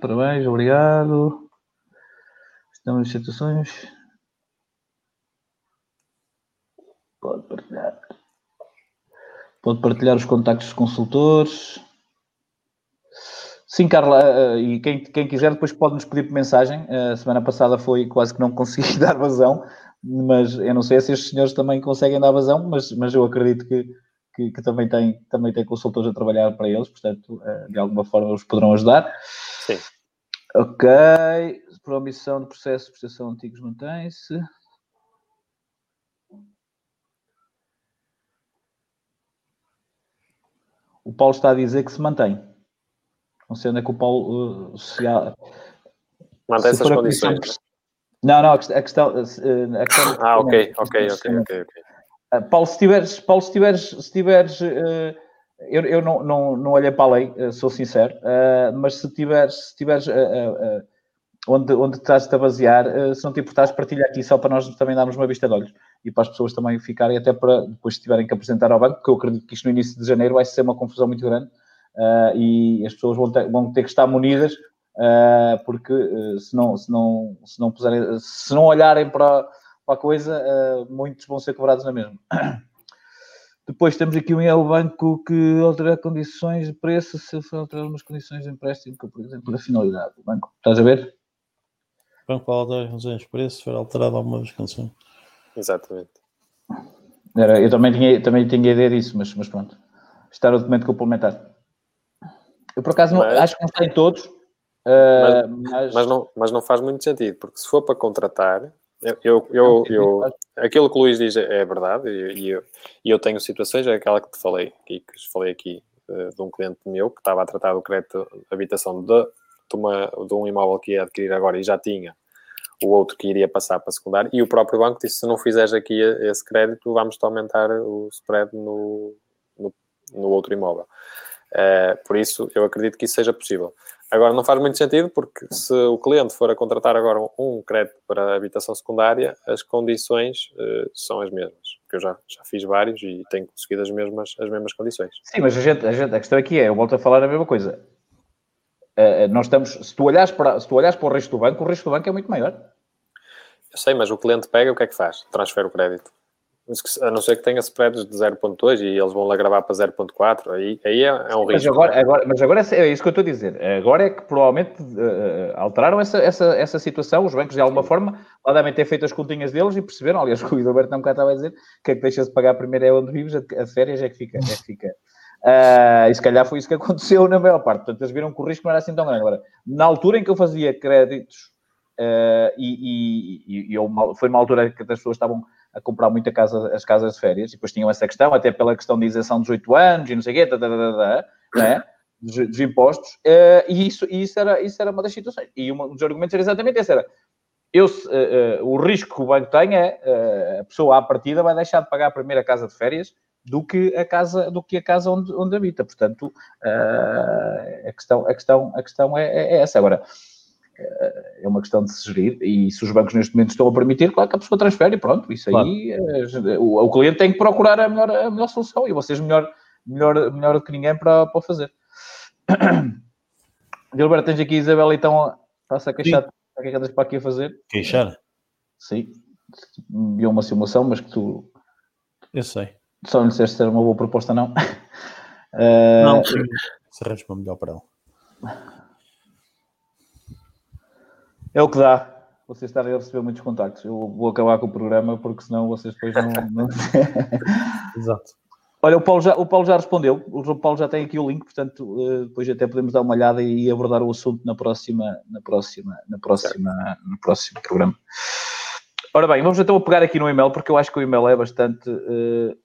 parabéns, obrigado. Estamos em situações. Pode partilhar. Pode partilhar os contactos dos consultores. Sim, Carla, eh, e quem, quem quiser depois pode nos pedir por mensagem. A semana passada foi quase que não consegui dar vazão, mas eu não sei se estes senhores também conseguem dar vazão, mas, mas eu acredito que, que, que também, tem, também tem consultores a trabalhar para eles, portanto, eh, de alguma forma os poderão ajudar. Sim. Ok. Promissão de processo de prestação antigos mantém-se. O Paulo está a dizer que se mantém. Não sei onde é que o Paulo uh, se há. Mantém essas condições. Não, não, a questão. A questão ah, ok, ok, ok, ok. Uh, Paulo, se tiveres, Paulo, se tiveres, se tiveres uh, eu, eu não, não, não olhei para a lei, uh, sou sincero, uh, mas se tiveres, se tiveres onde, onde estás a basear, se não te importares, partilha aqui só para nós também darmos uma vista de olhos e para as pessoas também ficarem, até para depois se tiverem que apresentar ao banco, porque eu acredito que isto no início de janeiro vai ser uma confusão muito grande uh, e as pessoas vão ter, vão ter que estar munidas, uh, porque uh, se, não, se, não, se, não puserem, se não olharem para, para a coisa, muitos vão ser cobrados na mesma. Depois temos aqui um El Banco que altera condições de preço se for alterar umas condições de empréstimo, por exemplo, da finalidade do banco. Estás a ver? O banco alterar condições de preço se for alterado alguma das condições. Exatamente. Era, eu também tinha, também tinha ideia disso, mas, mas pronto. Está no documento complementar. Eu, por acaso, não, acho que não está em todos. Uh, mas, mas... Mas, não, mas não faz muito sentido, porque se for para contratar, eu, eu, eu, eu aquilo que o Luís diz é, verdade, e eu, eu, tenho situações, é aquela que te falei, que falei aqui, uh, de um cliente meu que estava a tratar do crédito de habitação de, de, uma, de um imóvel que ia adquirir agora e já tinha o outro que iria passar para secundário, e o próprio banco disse: se não fizeres aqui esse crédito, vamos-te aumentar o spread no, no, no outro imóvel. Uh, por isso, eu acredito que isso seja possível. Agora, não faz muito sentido, porque se o cliente for a contratar agora um crédito para habitação secundária, as condições uh, são as mesmas. Eu já, já fiz vários e tenho conseguido as mesmas, as mesmas condições. Sim, mas a, gente, a, gente, a questão aqui é, eu volto a falar a mesma coisa. Uh, nós estamos, se tu, olhares para, se tu para o resto do banco, o resto do banco é muito maior. Eu sei, mas o cliente pega, o que é que faz? Transfere o crédito a não ser que tenha spreads de 0.2 e eles vão lá gravar para 0.4, aí, aí é, é um risco. Mas agora, agora, mas agora é, é isso que eu estou a dizer. Agora é que provavelmente uh, alteraram essa, essa, essa situação, os bancos de alguma Sim. forma lá devem ter feito as continhas deles e perceberam, aliás, o Alberto não estava a dizer, que é que deixa-se pagar primeiro é onde vives, a, a férias é que fica. É que fica. Uh, e se calhar foi isso que aconteceu na maior parte. Portanto, eles viram que o risco não era assim tão grande. Agora, na altura em que eu fazia créditos, uh, e, e, e foi uma altura que as pessoas estavam a comprar muita casa, as casas de férias, e depois tinham essa questão, até pela questão de isenção dos 8 anos e não sei o quê, tá, tá, tá, né? dos, dos impostos, uh, e, isso, isso, era, isso era uma das situações. E uma, um dos argumentos era exatamente esse, era eu, uh, o risco que o banco tem é a pessoa à partida vai deixar de pagar a primeira casa de férias do que a casa, do que a casa onde, onde habita. Portanto, a questão, a questão, a questão é, é essa. Agora, é uma questão de se gerir e se os bancos neste momento estão a permitir, claro que a pessoa transfere e pronto, isso claro. aí o, o, cliente tem que procurar a melhor, a melhor solução e vocês melhor, melhor, melhor do que ninguém para, para fazer. Gilberto, tens aqui a Isabela então está-se a queixar, o que é que andas para aqui a fazer? Queixar? Sim, viu uma simulação, mas que tu... Eu sei. Só não disseste se era uma boa proposta, não? uh... Não, se arranja melhor para ela. É o que dá. Vocês estarem a receber muitos contactos. Eu vou acabar com o programa porque senão vocês depois não. não... Exato. Olha, o Paulo, já, o Paulo já respondeu. O Paulo já tem aqui o link, portanto, eh, depois até podemos dar uma olhada e abordar o assunto na próxima, na próxima, na próxima, no próximo programa. Ora bem, vamos então pegar aqui no e-mail, porque eu acho que o e-mail é bastante. Uh,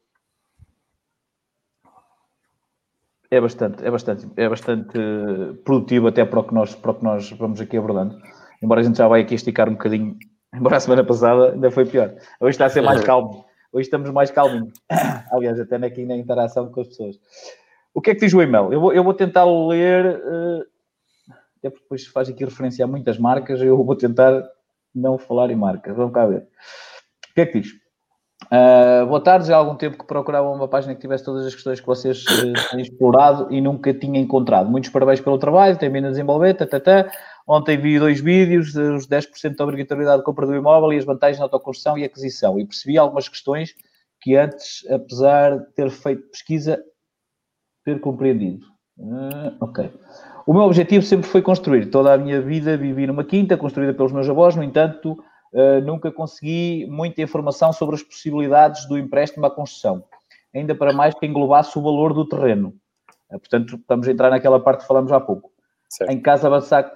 é bastante, é bastante, é bastante produtivo até para o que nós, para o que nós vamos aqui abordando embora a gente já vai aqui esticar um bocadinho, embora a semana passada ainda foi pior. Hoje está a ser mais calmo. Hoje estamos mais calminhos. Aliás, até aqui na interação com as pessoas. O que é que diz o e-mail? Eu vou, eu vou tentar ler, uh, até porque depois faz aqui referência a muitas marcas, eu vou tentar não falar em marcas. Vamos cá ver. O que é que diz? Uh, boa tarde, já há algum tempo que procurava uma página que tivesse todas as questões que vocês uh, têm explorado e nunca tinha encontrado. Muitos parabéns pelo trabalho, tem vindo a desenvolver, tatatá. Ontem vi dois vídeos, os 10% de obrigatoriedade de compra do imóvel e as vantagens de autoconstrução e aquisição. E percebi algumas questões que antes, apesar de ter feito pesquisa, ter compreendido. Uh, ok. O meu objetivo sempre foi construir. Toda a minha vida vivi numa quinta, construída pelos meus avós, no entanto, uh, nunca consegui muita informação sobre as possibilidades do empréstimo à construção. Ainda para mais que englobasse o valor do terreno. Uh, portanto, estamos a entrar naquela parte que falamos há pouco. Certo. Em caso de avançar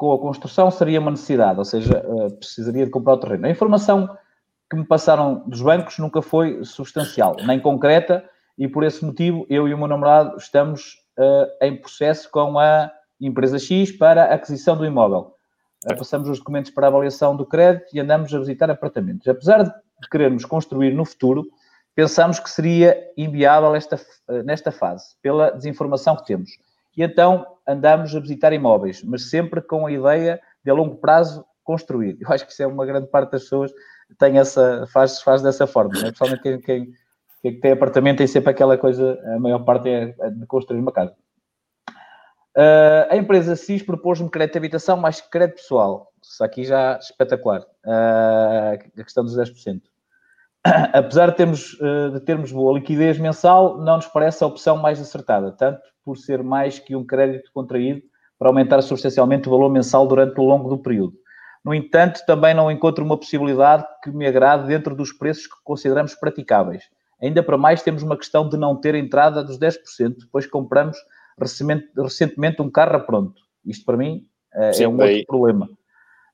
com a construção seria uma necessidade, ou seja, eh, precisaria de comprar o terreno. A informação que me passaram dos bancos nunca foi substancial, nem concreta, e por esse motivo eu e o meu namorado estamos uh, em processo com a empresa X para a aquisição do imóvel. Uh, passamos os documentos para a avaliação do crédito e andamos a visitar apartamentos. Apesar de querermos construir no futuro, pensamos que seria inviável esta, nesta fase, pela desinformação que temos e então andamos a visitar imóveis, mas sempre com a ideia de a longo prazo construir. Eu acho que isso é uma grande parte das pessoas tem essa, faz, faz dessa forma, né? principalmente quem, quem, quem, tem apartamento tem sempre aquela coisa, a maior parte é de construir uma casa. Uh, a empresa CIS propôs-me crédito de habitação mais crédito pessoal. Isso aqui já espetacular. Uh, a questão dos 10%. Apesar de termos, uh, de termos boa liquidez mensal, não nos parece a opção mais acertada, tanto por ser mais que um crédito contraído para aumentar substancialmente o valor mensal durante o longo do período. No entanto, também não encontro uma possibilidade que me agrade dentro dos preços que consideramos praticáveis. Ainda para mais, temos uma questão de não ter entrada dos 10%, pois compramos recentemente um carro a pronto. Isto para mim uh, Sim, é um bem. outro problema.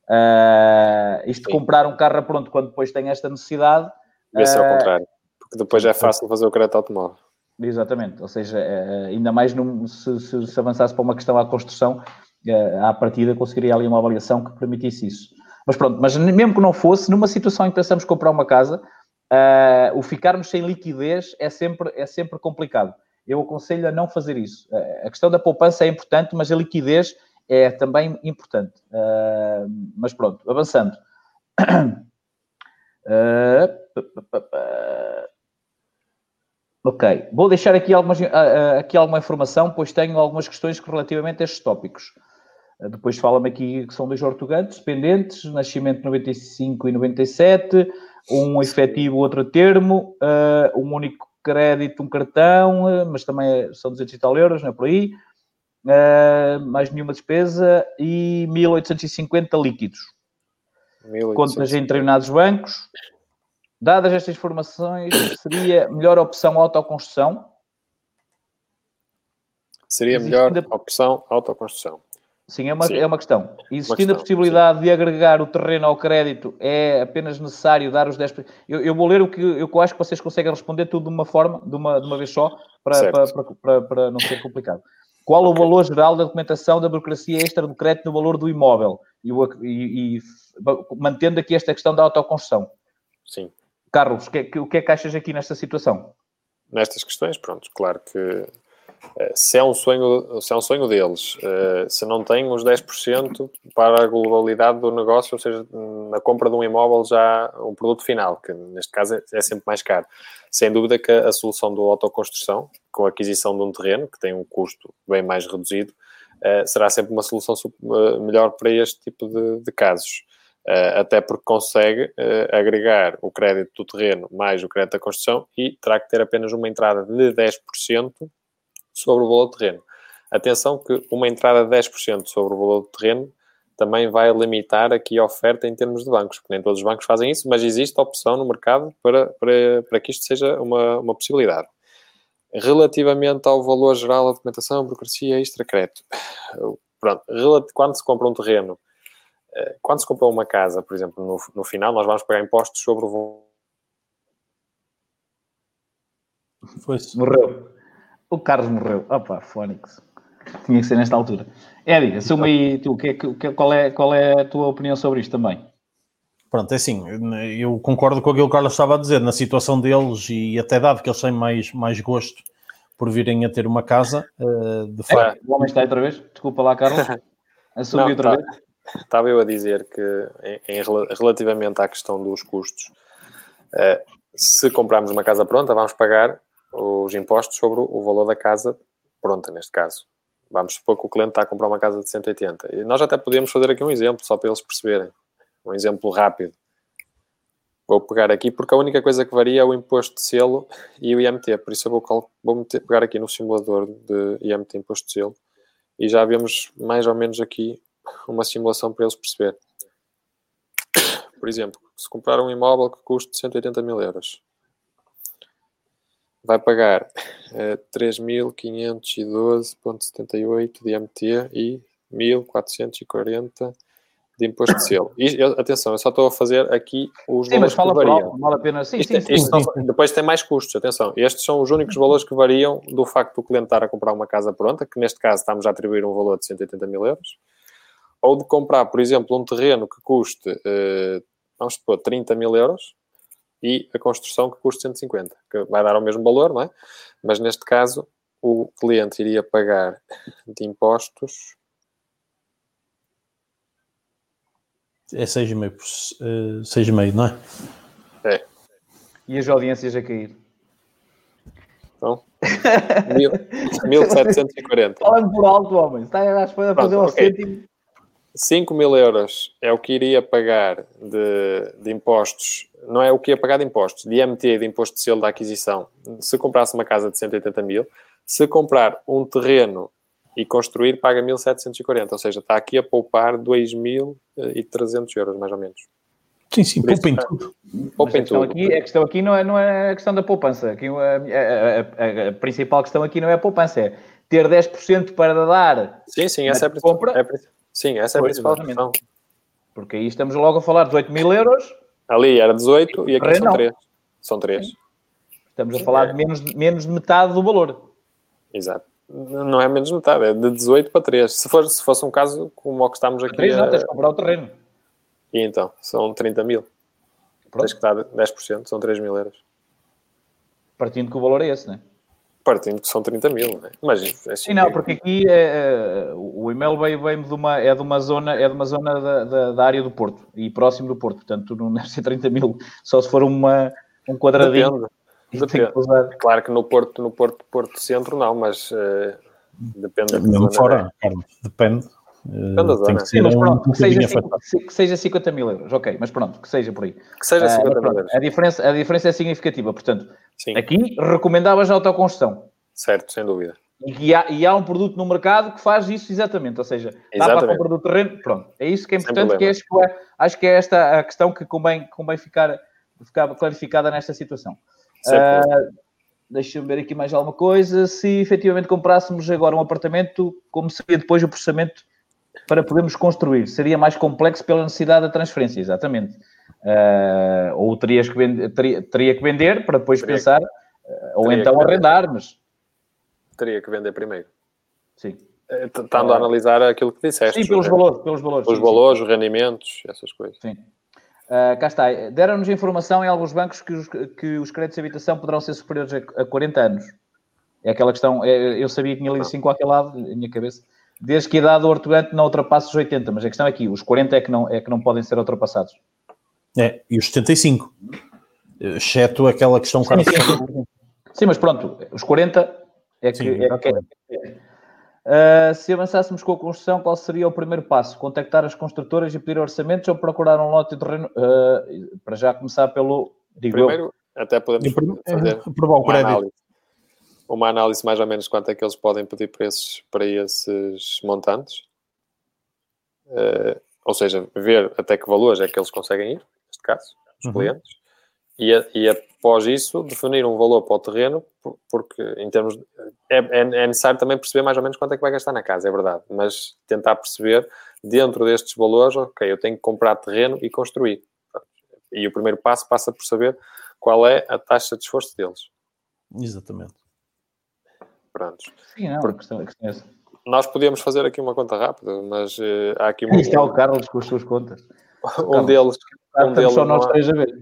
Uh, isto de comprar um carro a pronto quando depois tem esta necessidade. Vê-se uh, ao contrário, porque depois é fácil fazer o crédito automóvel. Exatamente, ou seja, eh, ainda mais num, se, se, se, avançasse para uma questão à construção, eh, à partida conseguiria ali uma avaliação que permitisse isso. Mas pronto, mas mesmo que não fosse, numa situação em que pensamos comprar uma casa, uh, o ficarmos sem liquidez é sempre, é sempre complicado. Eu aconselho a não fazer isso. Uh, a questão da poupança é importante, mas a liquidez é também importante. Uh, mas pronto, avançando. Ok, vou deixar aqui, algumas, uh, aqui alguma informação, pois tenho algumas questões relativamente a estes tópicos. Uh, depois fala-me aqui que são dois ortogantes dependentes, nascimento 95 e 97, um efetivo, outro termo, um único crédito, um cartão, mas também são 200 e tal euros, não é por aí, mais nenhuma despesa e 1850 líquidos. 1850. Contas em determinados bancos, Dadas estas informações, seria melhor opção autoconstrução? Seria melhor Existindo... opção autoconstrução. Sim, é uma, Sim. é uma questão. Existindo uma questão, a possibilidade sim. de agregar o terreno ao crédito, é apenas necessário dar os 10%. Eu, eu vou ler o que eu, acho que vocês conseguem responder tudo de uma forma, de uma, de uma vez só, para, para, para, para, não ser complicado. qual o valor geral da documentação da burocracia extra do crédito no valor do imóvel? E, e, e mantendo aqui esta questão da autoconstrução. Sim. Carlos, que, é, o que é que achas aqui nesta situação? Nestas questões, pronto, claro que eh, se é um sonho, se é um sonho deles, eh, se não têm os 10% para a globalidade do negócio, ou seja, na compra de um imóvel já um produto final, que neste caso é, é sempre mais caro. Sem dúvida que a solução do autoconstrução, com a aquisição de um terreno, que tem um custo bem mais reduzido, eh, será sempre uma solução melhor para este tipo de, de casos. Até porque consegue agregar o crédito do terreno mais o crédito da construção e terá que ter apenas uma entrada de 10% sobre o valor do terreno. Atenção que uma entrada de 10% sobre o valor do terreno também vai limitar aqui a oferta em termos de bancos, porque nem todos os bancos fazem isso, mas existe opção no mercado para, para, para que isto seja uma, uma possibilidade. Relativamente ao valor geral da documentação, burocracia, extra-crédito. Pronto, quando se compra um terreno, eh, quando se compra uma casa, por exemplo, no, no final, nós vamos pagar impostos sobre o. Foi-se. Morreu. O Carlos morreu. Opa, Fónix. Tinha que ser nesta altura. Edi, assume aí tu, que, que, qual, é, qual é a tua opinião sobre isto também? Pronto, é assim, eu concordo com aquilo que o Carlos estava a dizer, na situação deles e até dado que eles têm mais, mais gosto por virem a ter uma casa, eh, de facto... É, o homem está outra vez? Desculpa lá, Carlos. Assumiu outra tá, vez? Estava eu a dizer que, em, em, relativamente à questão dos custos, eh, se comprarmos uma casa pronta, vamos pagar os impostos sobre o valor da casa pronta, neste caso. Vamos supor que o cliente está a comprar uma casa de 180. E nós até podemos fazer aqui um exemplo, só para eles perceberem. Um exemplo rápido. Vou pegar aqui, porque a única coisa que varia é o imposto de selo e o IMT. Por isso eu vou, vou meter, pegar aqui no simulador de IMT imposto de selo e já vemos mais ou menos aqui uma simulação para eles perceber. Por exemplo, se comprar um imóvel que custe 180 mil euros, vai pagar uh, 3.512,78 de MT e 1.440 de imposto de selo. E, eu, atenção, eu só estou a fazer aqui os sim, valores mas fala que variam. Alto, vale a pena. Sim, isto, sim, é, sim, sim, sim. Depois tem mais custos, atenção. Estes são os únicos valores que variam do facto do cliente estar a comprar uma casa pronta, que neste caso estamos a atribuir um valor de 180 mil euros, ou de comprar, por exemplo, um terreno que custe, uh, vamos supor, 30 mil euros, e a construção que custa 150, que vai dar o mesmo valor, não é? Mas neste caso, o cliente iria pagar de impostos. É 6,5, 6,5, não é? É. E as audiências a cair? Então, 1740. Falando por alto, homem. Está a fazer o okay. cêntimo. 5 mil euros é o que iria pagar de, de, impostos, não é o que ia pagar de impostos, de IMT, de imposto de selo da aquisição, se comprasse uma casa de 180 mil. Se comprar um terreno e construir, paga 1.740, ou seja, está aqui a poupar 2.300 euros, mais ou menos. Sim, sim, poupem tudo. Poupem tudo. Aqui, a questão aqui não é, não é a questão da poupança. Aqui, a, a, a, a principal questão aqui não é a poupança, é ter 10% para dar. Sim, sim, essa é a principal. Compra, é Sim, essa é a principal questão. Porque aí estamos logo a falar de 18 mil euros. Ali era 18 e aqui são 3. São 3. Estamos a falar de menos, menos de metade do valor. Exato. Não é menos de metade, é de 18 para 3. Se, for, se fosse um caso como o que estamos aqui. 3 não, tens de comprar o terreno. E então, são 30 mil. Pronto. Tens que dar 10%, são 3 mil euros. Partindo que o valor é esse, não é? Partindo que são 30 mil, né? mas é assim, Sim, não, porque aqui é, é, o e-mail veio, veio de uma, é de uma zona, é de uma zona da, da, da, área do Porto e próximo do Porto, portanto não deve ser 30 mil, só se for uma, um quadradinho. Depende. depende. Que claro que no Porto, no Porto, Porto Centro não, mas uh, depende da fora, Carlos, depende. Uh, tem que ser Sim, um que, seja, que seja 50 mil euros, ok, mas pronto, que seja por aí. Que seja 50 uh, mil euros. A diferença, a diferença é significativa, portanto, Sim. aqui recomendavas a autoconstrução. Certo, sem dúvida. E há, e há, um produto no mercado que faz isso exatamente, ou seja, dá para a compra do terreno, pronto. É isso que é importante, que é, acho que é esta a questão que convém, convém ficar, ficar clarificada nesta situação. Uh, Deixa-me ver aqui mais alguma coisa. Se efetivamente comprássemos agora um apartamento, como seria depois o processamento para podermos construir. Seria mais complexo pela necessidade da transferência, exatamente. Uh, ou terias que vender, teria, teria, que vender para depois teria pensar, que, uh, ou então arrendar, mas... Teria que vender primeiro. Sim. Estando a analisar aquilo que disseste. Sim, pelos valores. Pelos valores, os valores, os rendimentos, essas coisas. Sim. Uh, cá está. Deram-nos informação em alguns bancos que os, que os créditos de habitação poderão ser superiores a, a 40 anos. É aquela questão, é, eu sabia que tinha lido assim com aquele lado, na minha cabeça. Desde que a idade do hortogante não ultrapasse os 80, mas a questão é aqui, os 40 é que não, é que não podem ser ultrapassados. É, e os 75. Exceto aquela questão... Sim, sim, sim. mas pronto, os 40 é que... Sim, é que é, Uh, se avançássemos com a construção, qual seria o primeiro passo? Contactar as construtoras e pedir orçamentos ou procurar um lote de terreno? Uh, para já começar pelo. Digo Primeiro, eu. até podemos fazer uma análise, uma análise mais ou menos quanto é que eles podem pedir preços para esses montantes. Uh, ou seja, ver até que valores é que eles conseguem ir, neste caso, os uhum. clientes e, e após isso definir um valor para o terreno, porque em termos de, é, é, é, necessário também perceber mais ou menos quanto é que vai gastar na casa, é verdade, mas tentar perceber dentro destes valores, ok, eu tenho que comprar terreno e construir. E o primeiro passo passa por saber qual é a taxa de esforço deles. Exatamente. Prontos. Sim, não, porque, a questão, é essa. Nós podíamos fazer aqui uma conta rápida, mas uh, há aqui uma. Isto é o Carlos com as suas contas. um deles. Um deles só nós três a ver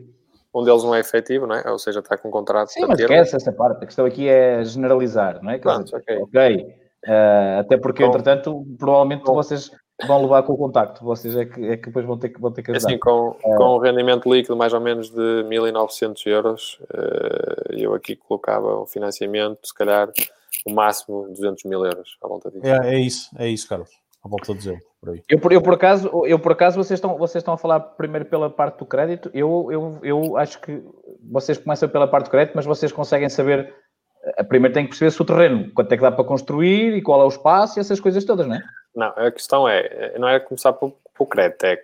um deles não é efetivo, não é? Ou seja, está com um contrato Sim, mas ter... esquece essa parte. A questão aqui é generalizar, não é? Pronto, ok. okay. Uh, até porque, entretanto, provavelmente com... vocês vão levar com o contacto. Vocês é que, é que depois vão ter que, vão ter que ajudar. Assim, com, uh... com um rendimento líquido mais ou menos de 1.900 euros, eu aqui colocava o financiamento, se calhar, o máximo 200 mil euros à volta disso. É, é isso, é isso, Carlos à volta de por aí. Eu, eu, por acaso, eu por acaso vocês estão, vocês estão a falar primeiro pela parte do crédito. Eu, eu, eu acho que vocês começam pela parte do crédito, mas vocês conseguem saber. Eh, primeiro tem que perceber se o terreno, quanto é que dá para construir e qual é o espaço e essas coisas todas, não é? Não, a questão é, não é começar pelo, pelo crédito, é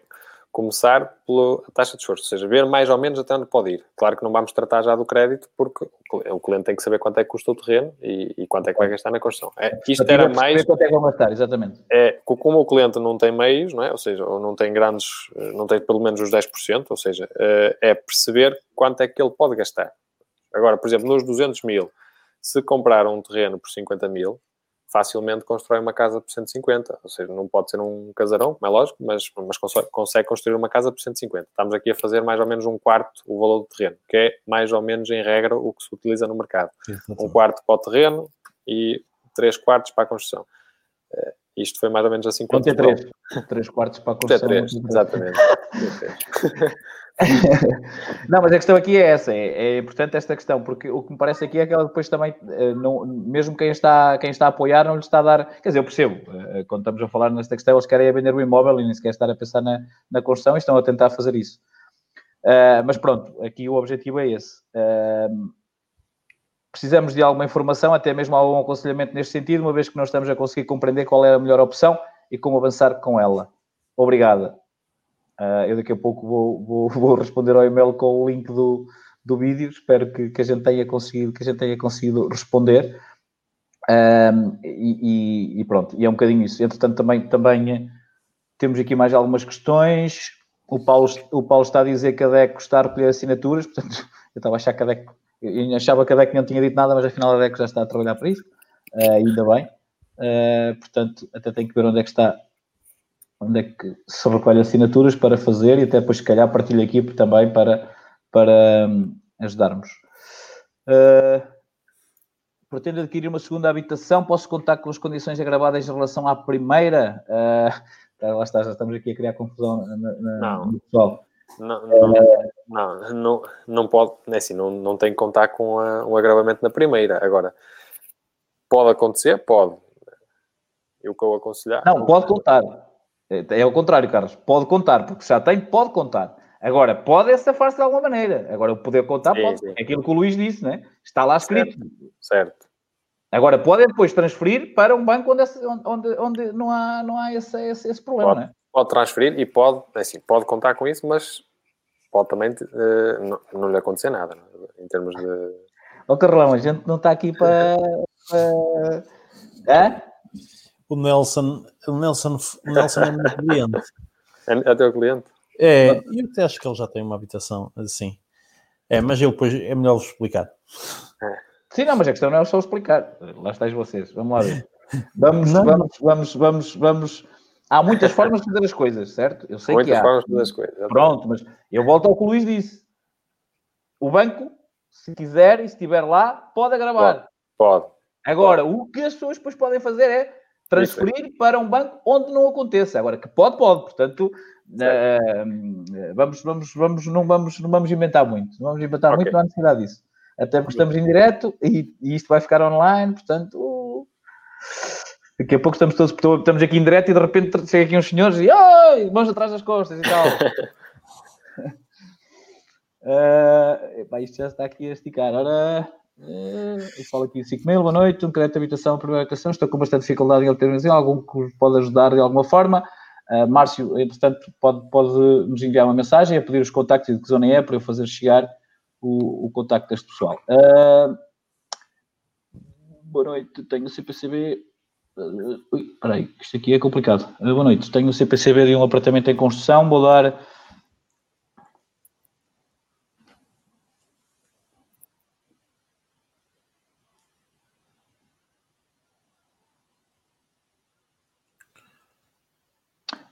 começar pela taxa de esforço, ou seja, ver mais ou menos até onde pode ir. Claro que não vamos tratar já do crédito, porque o cliente tem que saber quanto é que custa o terreno e, e quanto é que vai gastar na construção. É, isto era mais... Quanto é que vai gastar, exatamente. É, como o cliente não tem meios, não é? ou seja, ou não tem grandes, não tem pelo menos os 10%, ou seja, é, é perceber quanto é que ele pode gastar. Agora, por exemplo, nos 200 mil, se comprar um terreno por 50 mil, facilmente constrói uma casa por 150. Ou seja, não pode ser um casarão, como é lógico, mas, mas consegue construir uma casa por 150. Estamos aqui a fazer mais ou menos um quarto o valor do terreno, que é mais ou menos em regra o que se utiliza no mercado. Um quarto para o terreno e três quartos para a construção. Uh, isto foi mais ou menos assim. Quanto é três? Três quartos para a construção. Três, exatamente. não, mas a questão aqui é essa, é, é, importante esta questão, porque o que me parece aqui é que ela depois também, eh, não, mesmo quem está, quem está a apoiar, não lhe está a dar. Quer dizer, eu percebo, eh, quando estamos a falar nesta questão, eles querem vender o imóvel e nem sequer estar a pensar na, na construção e estão a tentar fazer isso. Uh, mas pronto, aqui o objetivo é esse. Uh, precisamos de alguma informação, até mesmo algum aconselhamento neste sentido, uma vez que não estamos a conseguir compreender qual é a melhor opção e como avançar com ela. Obrigada. Uh, eu daqui a pouco vou, vou, vou, responder ao e-mail com o link do, do vídeo. Espero que, que, a gente tenha conseguido, que a gente tenha conseguido responder. Um, e, e, pronto, e é um bocadinho isso. Entretanto, também, também eh, temos aqui mais algumas questões. O Paulo, o Paulo está a dizer que a DECO está a recolher assinaturas, portanto, eu estava a achar que a DECO, eu achava que a DECO não tinha dito nada, mas afinal a DECO já está a trabalhar para isso, uh, ainda bem. Uh, portanto, até tenho que ver onde é que está onde é que se recolhe assinaturas para fazer e até depois, se calhar, partilho aqui também para, para um, ajudarmos. Uh, pretendo adquirir uma segunda habitação, posso contar com as condições agravadas em relação à primeira? Uh, lá está, já estamos aqui a criar confusão na, na, não. no pessoal. Não, não, uh, não, não, não, pode, é assim, não, não tem que contar com a, um agravamento na primeira. Agora, pode acontecer? Pode. Eu que eu aconselhar. Não, pode contar. É, é o contrário, Carlos. Pode contar, porque já tem, pode contar. Agora, pode safar-se de alguma maneira. Agora, o poder contar sim, pode. Sim. É aquilo que o Luís disse, né? Está lá escrito. Certo. certo. Agora, podem depois transferir para um banco onde, onde, onde não há, não há esse, esse, esse problema, pode, né? Pode transferir e pode, é assim, pode contar com isso, mas pode também uh, não, não lhe acontecer nada, né? em termos de... Ó, oh, Carlão, a gente não está aqui para... para... Hã? O Nelson, o Nelson, o Nelson é meu cliente. É, é teu cliente? É, eu até acho que ele já tem uma habitação assim. É, mas eu depois é melhor vos explicar. Sim, não, mas a questão não é só explicar. Lá estáis vocês. Vamos lá ver. Vamos, vamos, vamos, vamos, vamos. Há muitas formas de fazer as coisas, certo? Eu sei muitas que há. formas de fazer as coisas. Pronto, mas eu volto ao que o Luís disse. O banco, se quiser e se estiver lá, pode gravar. Pode. pode. Agora, pode. o que as pessoas depois podem fazer é transferir para um banco onde não aconteça. Agora, que pode, pode. Portanto, uh, vamos, vamos, vamos, não vamos, não vamos inventar muito. Não vamos inventar okay. muito, não há necessidade disso. Até porque estamos em direto e, e isto vai ficar online, portanto... Uh, daqui a pouco estamos todos estamos aqui em direto e de repente chega aqui uns senhores e Oi, mãos atrás das costas e tal. uh, epá, isto já está aqui a esticar. Ora, eu falo aqui 5 mil, boa noite, um crédito de habitação, primeira habitação, estou com bastante dificuldade em obter algum que pode ajudar de alguma forma. Uh, Márcio, entretanto, pode, pode nos enviar uma mensagem a pedir os contactos de que zona é para eu fazer chegar o, o contacto deste pessoal. Uh, boa noite, tenho o CPCB. Uh, ui, peraí, isto aqui é complicado. Boa noite, tenho o CPCB de um apartamento em construção. Vou dar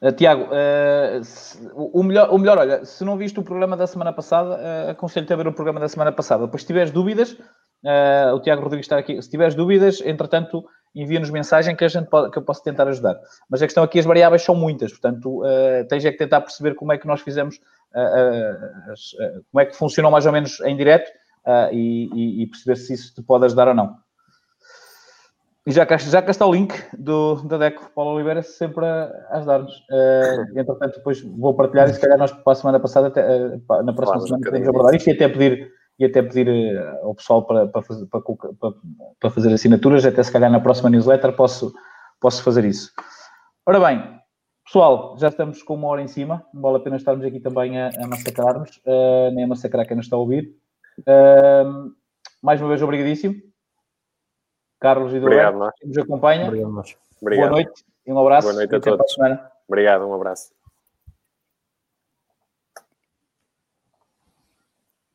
Uh, Tiago, uh, se, o, melhor, o melhor, olha, se não viste o programa da semana passada, uh, aconselho-te a ver o programa da semana passada. Depois, se tiveres dúvidas, o Tiago Rodrigues está aqui. Se tiveres dúvidas, entretanto, envia-nos mensagem que, a gente pode, que eu posso tentar ajudar. Mas a questão aqui, as variáveis são muitas, portanto, tens é que tentar perceber como é que nós fizemos, como é que funcionou mais ou menos em direto e, e, e perceber se isso te pode ajudar ou não. E já cá, já cá está o link do, da DECO, Paulo Oliveira, sempre a, ajudar-nos. Uh, entretanto, depois vou partilhar e se calhar nós para a semana passada, até, uh, na próxima semana, podemos abordar isto e até pedir, e até pedir uh, ao pessoal para, para, fazer, para, para, fazer assinaturas, até se calhar na próxima newsletter posso, posso fazer isso. Ora bem, pessoal, já estamos com uma hora em cima, não vale a pena estarmos aqui também a, a massacrar-nos, nem a massacrar quem nos está a ouvir. mais uma vez, obrigadíssimo. Carlos e Duarte, que nos acompanha. Obrigado, Obrigado. Boa noite e um abraço. Boa noite a todos. Obrigado, um abraço.